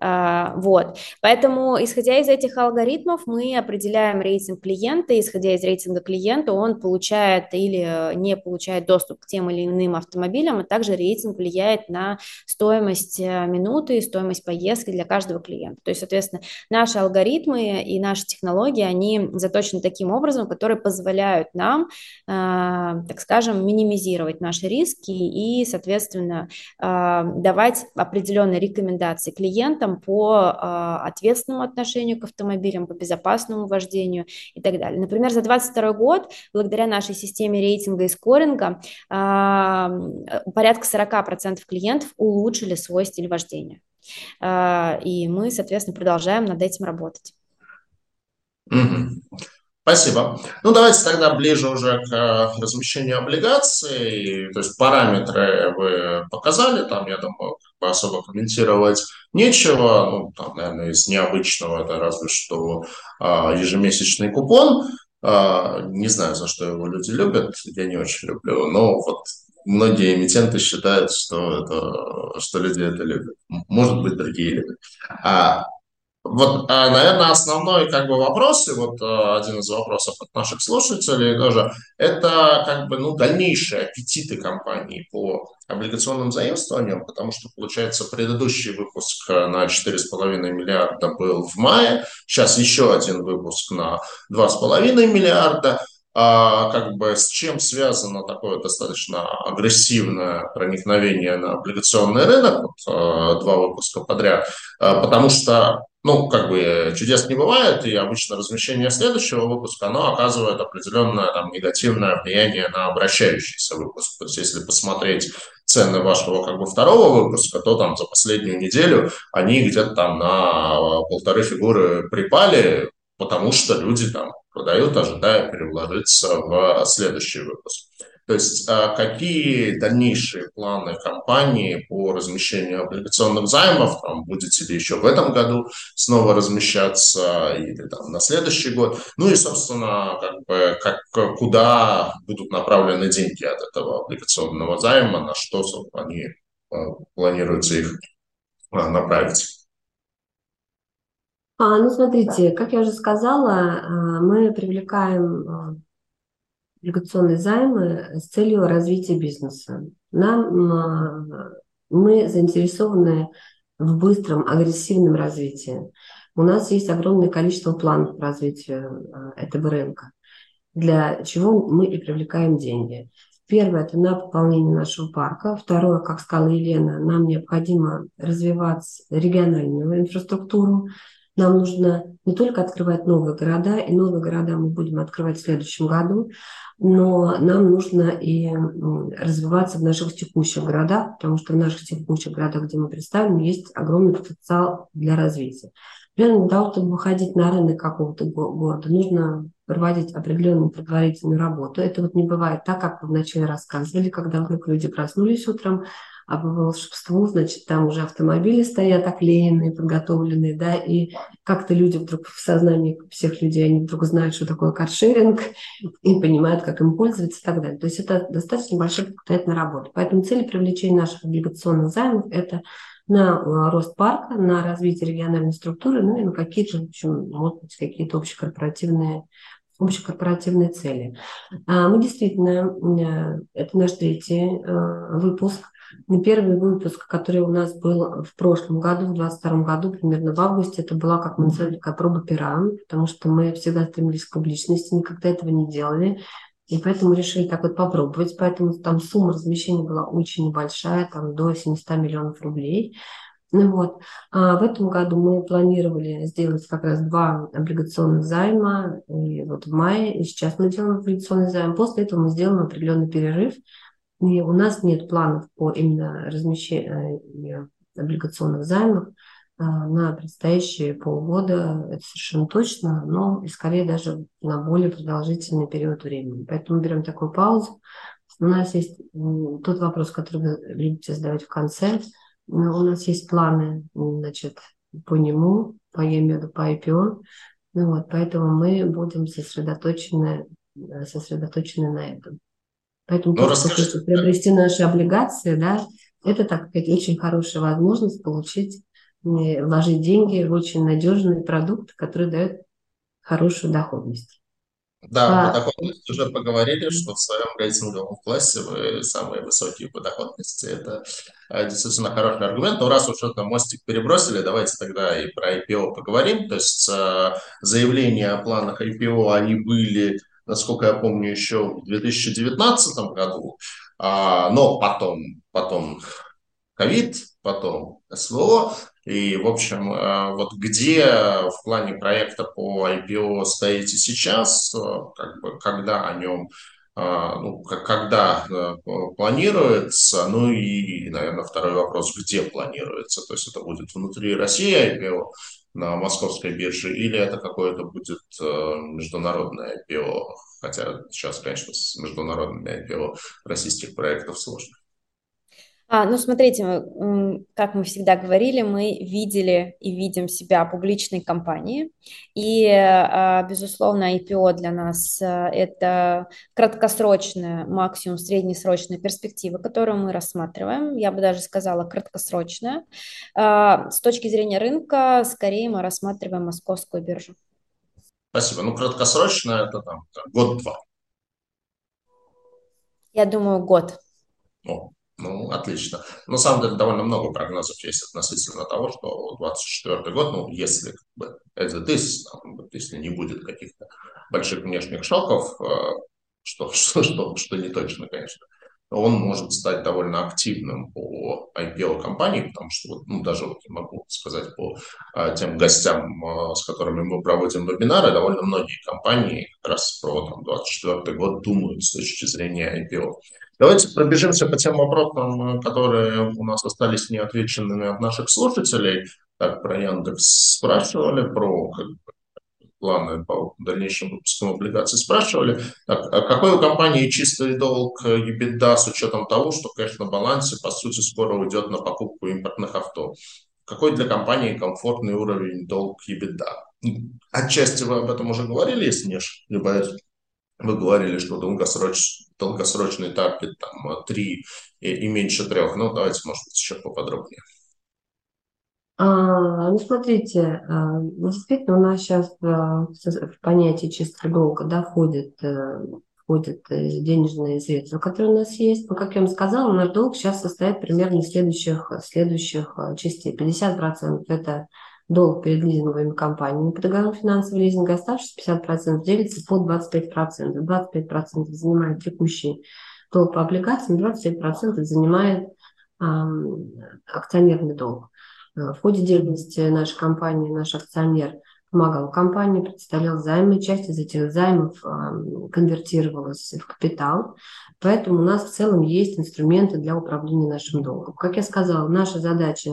А, вот, поэтому, исходя из этих алгоритмов, мы определяем рейтинг клиента, исходя из рейтинга клиента, он получает или не получает доступ к тем или иным автомобилям, а также рейтинг влияет на стоимость э, минуты, стоимость поездки для каждого клиента. То есть, соответственно, наши алгоритмы и наши технологии, они заточены таким образом, которые позволяют нам, а, так скажем, минимизировать наши риски и, соответственно, давать определенные рекомендации клиентам, по а, ответственному отношению к автомобилям, по безопасному вождению и так далее. Например, за 2022 год, благодаря нашей системе рейтинга и скоринга, а, порядка 40% клиентов улучшили свой стиль вождения. А, и мы, соответственно, продолжаем над этим работать. Спасибо. Ну, давайте тогда ближе уже к э, размещению облигаций. То есть параметры вы показали, там, я думаю, особо комментировать нечего. Ну, там, наверное, из необычного это разве что а, ежемесячный купон. А, не знаю, за что его люди любят, я не очень люблю, но вот многие эмитенты считают, что, это, что люди это любят. Может быть, другие любят. А вот, а, наверное, основной как бы вопрос, и вот а, один из вопросов от наших слушателей тоже, это как бы, ну, дальнейшие аппетиты компании по облигационным заимствованиям, потому что, получается, предыдущий выпуск на 4,5 миллиарда был в мае, сейчас еще один выпуск на 2,5 миллиарда, а как бы с чем связано такое достаточно агрессивное проникновение на облигационный рынок, вот, два выпуска подряд, потому что ну, как бы чудес не бывает, и обычно размещение следующего выпуска, оно оказывает определенное там, негативное влияние на обращающийся выпуск. То есть, если посмотреть цены вашего как бы второго выпуска, то там за последнюю неделю они где-то там на полторы фигуры припали, потому что люди там продают, ожидая переложиться в следующий выпуск. То есть а какие дальнейшие планы компании по размещению облигационных займов? Там, будете ли еще в этом году снова размещаться или там, на следующий год? Ну и, собственно, как бы, как, куда будут направлены деньги от этого облигационного займа, на что они а, планируется их а, направить? А, ну, смотрите, как я уже сказала, мы привлекаем облигационные займы с целью развития бизнеса. Нам, мы заинтересованы в быстром, агрессивном развитии. У нас есть огромное количество планов по развитию этого рынка, для чего мы и привлекаем деньги. Первое – это на пополнение нашего парка. Второе, как сказала Елена, нам необходимо развивать региональную инфраструктуру. Нам нужно не только открывать новые города, и новые города мы будем открывать в следующем году, но нам нужно и развиваться в наших текущих городах, потому что в наших текущих городах, где мы представлены, есть огромный потенциал для развития. Примерно для того, чтобы выходить на рынок какого-то города, нужно проводить определенную предварительную работу. Это вот не бывает так, как вы вначале рассказывали, когда вдруг люди проснулись утром, а по волшебству, значит, там уже автомобили стоят оклеенные, подготовленные, да, и как-то люди вдруг в сознании всех людей, они вдруг знают, что такое каршеринг, и понимают, как им пользоваться и так далее. То есть это достаточно большая подготовительная работа. Поэтому цель привлечения наших облигационных займов – это на э, рост парка, на развитие региональной структуры, ну и на какие-то, в общем, может быть, какие-то общекорпоративные общекорпоративные цели. А мы действительно, э, это наш третий э, выпуск, Первый выпуск, который у нас был в прошлом году, в 2022 году, примерно в августе, это была, как мы называли, такая проба пера, потому что мы всегда стремились к публичности, никогда этого не делали. И поэтому решили так вот попробовать. Поэтому там сумма размещения была очень небольшая, там до 700 миллионов рублей. Ну вот. А в этом году мы планировали сделать как раз два облигационных займа. И вот в мае, и сейчас мы делаем облигационный займ. После этого мы сделаем определенный перерыв – и у нас нет планов по именно размещению облигационных займов а, на предстоящие полгода, это совершенно точно, но и скорее даже на более продолжительный период времени. Поэтому берем такую паузу. У нас есть тот вопрос, который вы любите задавать в конце. У нас есть планы значит, по нему, по, я по IPO. Ну вот, поэтому мы будем сосредоточены, сосредоточены на этом. Поэтому ну, кто приобрести наши облигации, да, это, так сказать, очень хорошая возможность получить, вложить деньги в очень надежный продукт, который дает хорошую доходность. Да, а, по доходности уже поговорили, что в своем рейтинговом классе вы самые высокие по доходности. Это э, действительно хороший аргумент. Но раз уж это мостик перебросили, давайте тогда и про IPO поговорим. То есть э, заявления о планах IPO, они были насколько я помню, еще в 2019 году, а, но потом, потом ковид, потом СВО, и, в общем, а, вот где в плане проекта по IPO стоите сейчас, как бы, когда о нем а, ну, когда планируется, ну и, наверное, второй вопрос, где планируется, то есть это будет внутри России IPO, на московской бирже, или это какое-то будет э, международное IPO, хотя сейчас, конечно, с международными IPO российских проектов сложно. А, ну, смотрите, как мы всегда говорили, мы видели и видим себя публичной компанией, и, а, безусловно, IPO для нас а, – это краткосрочная, максимум среднесрочная перспектива, которую мы рассматриваем, я бы даже сказала краткосрочная. А, с точки зрения рынка, скорее мы рассматриваем московскую биржу. Спасибо. Ну, краткосрочная – это там год-два. Я думаю, год. О, ну, отлично. На самом деле, довольно много прогнозов есть относительно того, что 24 год, ну, если как бы, это this, если не будет каких-то больших внешних шоков, э, что, что, что, что не точно, конечно, он может стать довольно активным по IPO компании, потому что вот, ну, даже вот могу сказать по а, тем гостям, а, с которыми мы проводим вебинары, довольно многие компании как раз про там, 24 год думают с точки зрения IPO. Давайте пробежимся по тем вопросам, которые у нас остались неотвеченными от наших слушателей. Так, про Яндекс спрашивали, про планы по дальнейшим выпускам облигаций спрашивали, так, а какой у компании чистый долг EBITDA с учетом того, что кэш на балансе, по сути, скоро уйдет на покупку импортных авто? Какой для компании комфортный уровень долг EBITDA? Отчасти вы об этом уже говорили, если не ошибаюсь. Вы говорили, что долгосроч... долгосрочный таргет там 3 и, и меньше 3. Ну, давайте, может быть, еще поподробнее. А, ну, смотрите, а, действительно, у нас сейчас а, в понятие чистого долга да, входит, э, входят э, денежные средства, которые у нас есть. Но, как я вам сказала, наш долг сейчас состоит примерно из следующих, следующих частей. 50% – это долг перед лизинговыми компаниями по договору финансового лизинга, оставшиеся 50% делится по 25%. 25% занимает текущий долг по облигациям, 25% занимает акционерный долг. В ходе деятельности нашей компании наш акционер помогал компании, представлял займы, часть из этих займов конвертировалась в капитал, поэтому у нас в целом есть инструменты для управления нашим долгом. Как я сказала, наша задача,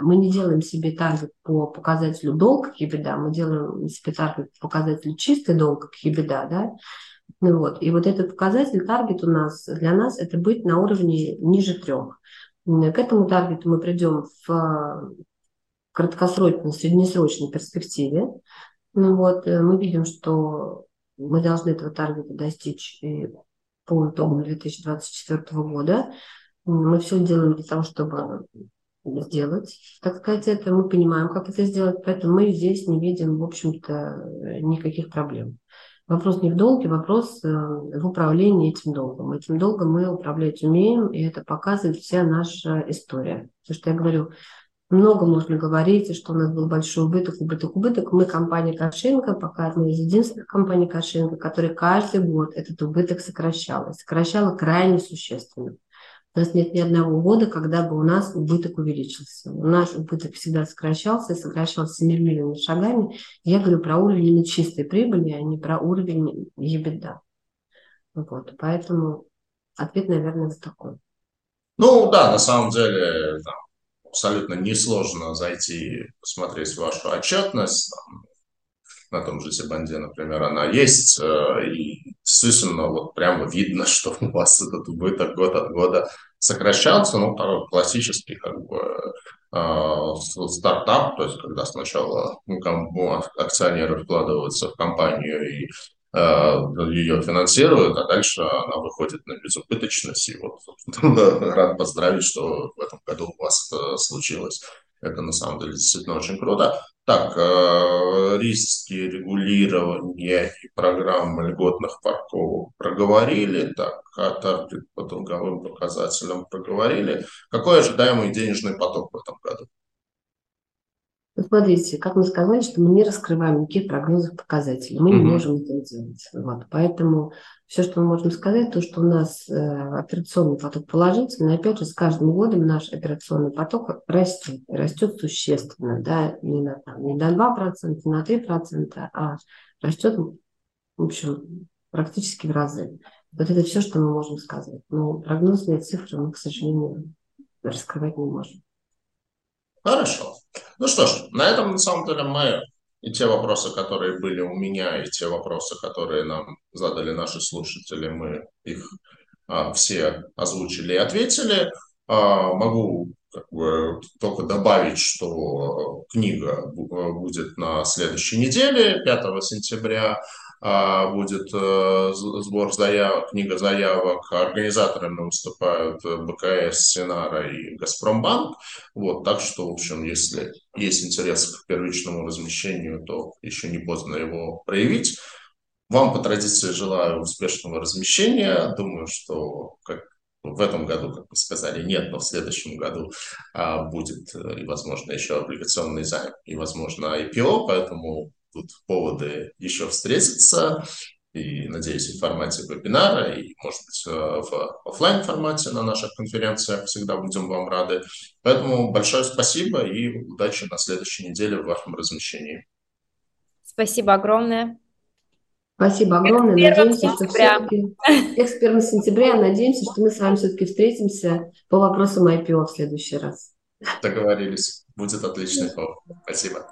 мы не делаем себе таргет по показателю долг к EBITDA, мы делаем себе таргет по показателю чистый долг к EBITDA, да, ну вот. И вот этот показатель, таргет у нас, для нас, это быть на уровне ниже трех. К этому таргету мы придем в краткосрочной, среднесрочной перспективе. Ну вот, э, мы видим, что мы должны этого таргета достичь по итогам 2024 года. Мы все делаем для того, чтобы сделать, так сказать, это. Мы понимаем, как это сделать, поэтому мы здесь не видим, в общем-то, никаких проблем. Вопрос не в долге, вопрос э, в управлении этим долгом. Этим долгом мы управлять умеем, и это показывает вся наша история. Потому что я говорю, много можно говорить, что у нас был большой убыток, убыток, убыток. Мы компания Кашенко, пока одна из единственных компаний Кашенко, которая каждый год этот убыток сокращала. Сокращала крайне существенно. У нас нет ни одного года, когда бы у нас убыток увеличился. У нас убыток всегда сокращался, сокращался семимильными шагами. Я говорю про уровень именно чистой прибыли, а не про уровень EBITDA. Вот, поэтому ответ, наверное, вот такой. Ну да, на самом деле там, абсолютно несложно зайти посмотреть вашу отчетность. Там, на том же Сибанде, например, она есть, э, и действительно вот прямо видно, что у вас этот убыток год от года сокращался, ну, такой классический как бы э, стартап, то есть когда сначала ну, акционеры вкладываются в компанию и э, ее финансируют, а дальше она выходит на безубыточность. И вот рад поздравить, что в этом году у вас это случилось. Это на самом деле действительно очень круто. Так, э, риски регулирования и программы льготных парковок проговорили. Так, а таргет по долговым показателям проговорили. Какой ожидаемый денежный поток в этом году? Ну, смотрите, как мы сказали, что мы не раскрываем никаких прогнозов показателей. Мы mm-hmm. не можем это делать. Вот. Поэтому все, что мы можем сказать, то, что у нас э, операционный поток положительный. Опять же, с каждым годом наш операционный поток растет. Растет существенно. Да? Не, на, там, не на 2%, не на 3%, а растет, в общем, практически в разы. Вот это все, что мы можем сказать. Но прогнозные цифры мы, к сожалению, раскрывать не можем. Хорошо. Ну что ж, на этом на самом деле мы и те вопросы, которые были у меня, и те вопросы, которые нам задали наши слушатели, мы их а, все озвучили и ответили. А, могу как бы, только добавить, что книга будет на следующей неделе, 5 сентября. А, будет э, сбор заявок, книга заявок. Организаторами выступают э, БКС, Синара и Газпромбанк. Вот, так что, в общем, если есть интерес к первичному размещению, то еще не поздно его проявить. Вам по традиции желаю успешного размещения. Думаю, что как в этом году, как вы сказали, нет, но в следующем году а, будет э, и, возможно, еще облигационный займ, и, возможно, IPO, поэтому тут поводы еще встретиться. и, надеюсь, в формате вебинара, и, может быть, в офлайн формате на наших конференциях. Всегда будем вам рады. Поэтому большое спасибо и удачи на следующей неделе в вашем размещении. Спасибо огромное. Спасибо огромное. Надеемся, что все-таки... 1 сентября. Надеемся, что мы с вами все-таки встретимся по вопросам IPO в следующий раз. Договорились. Будет отличный повод. Спасибо.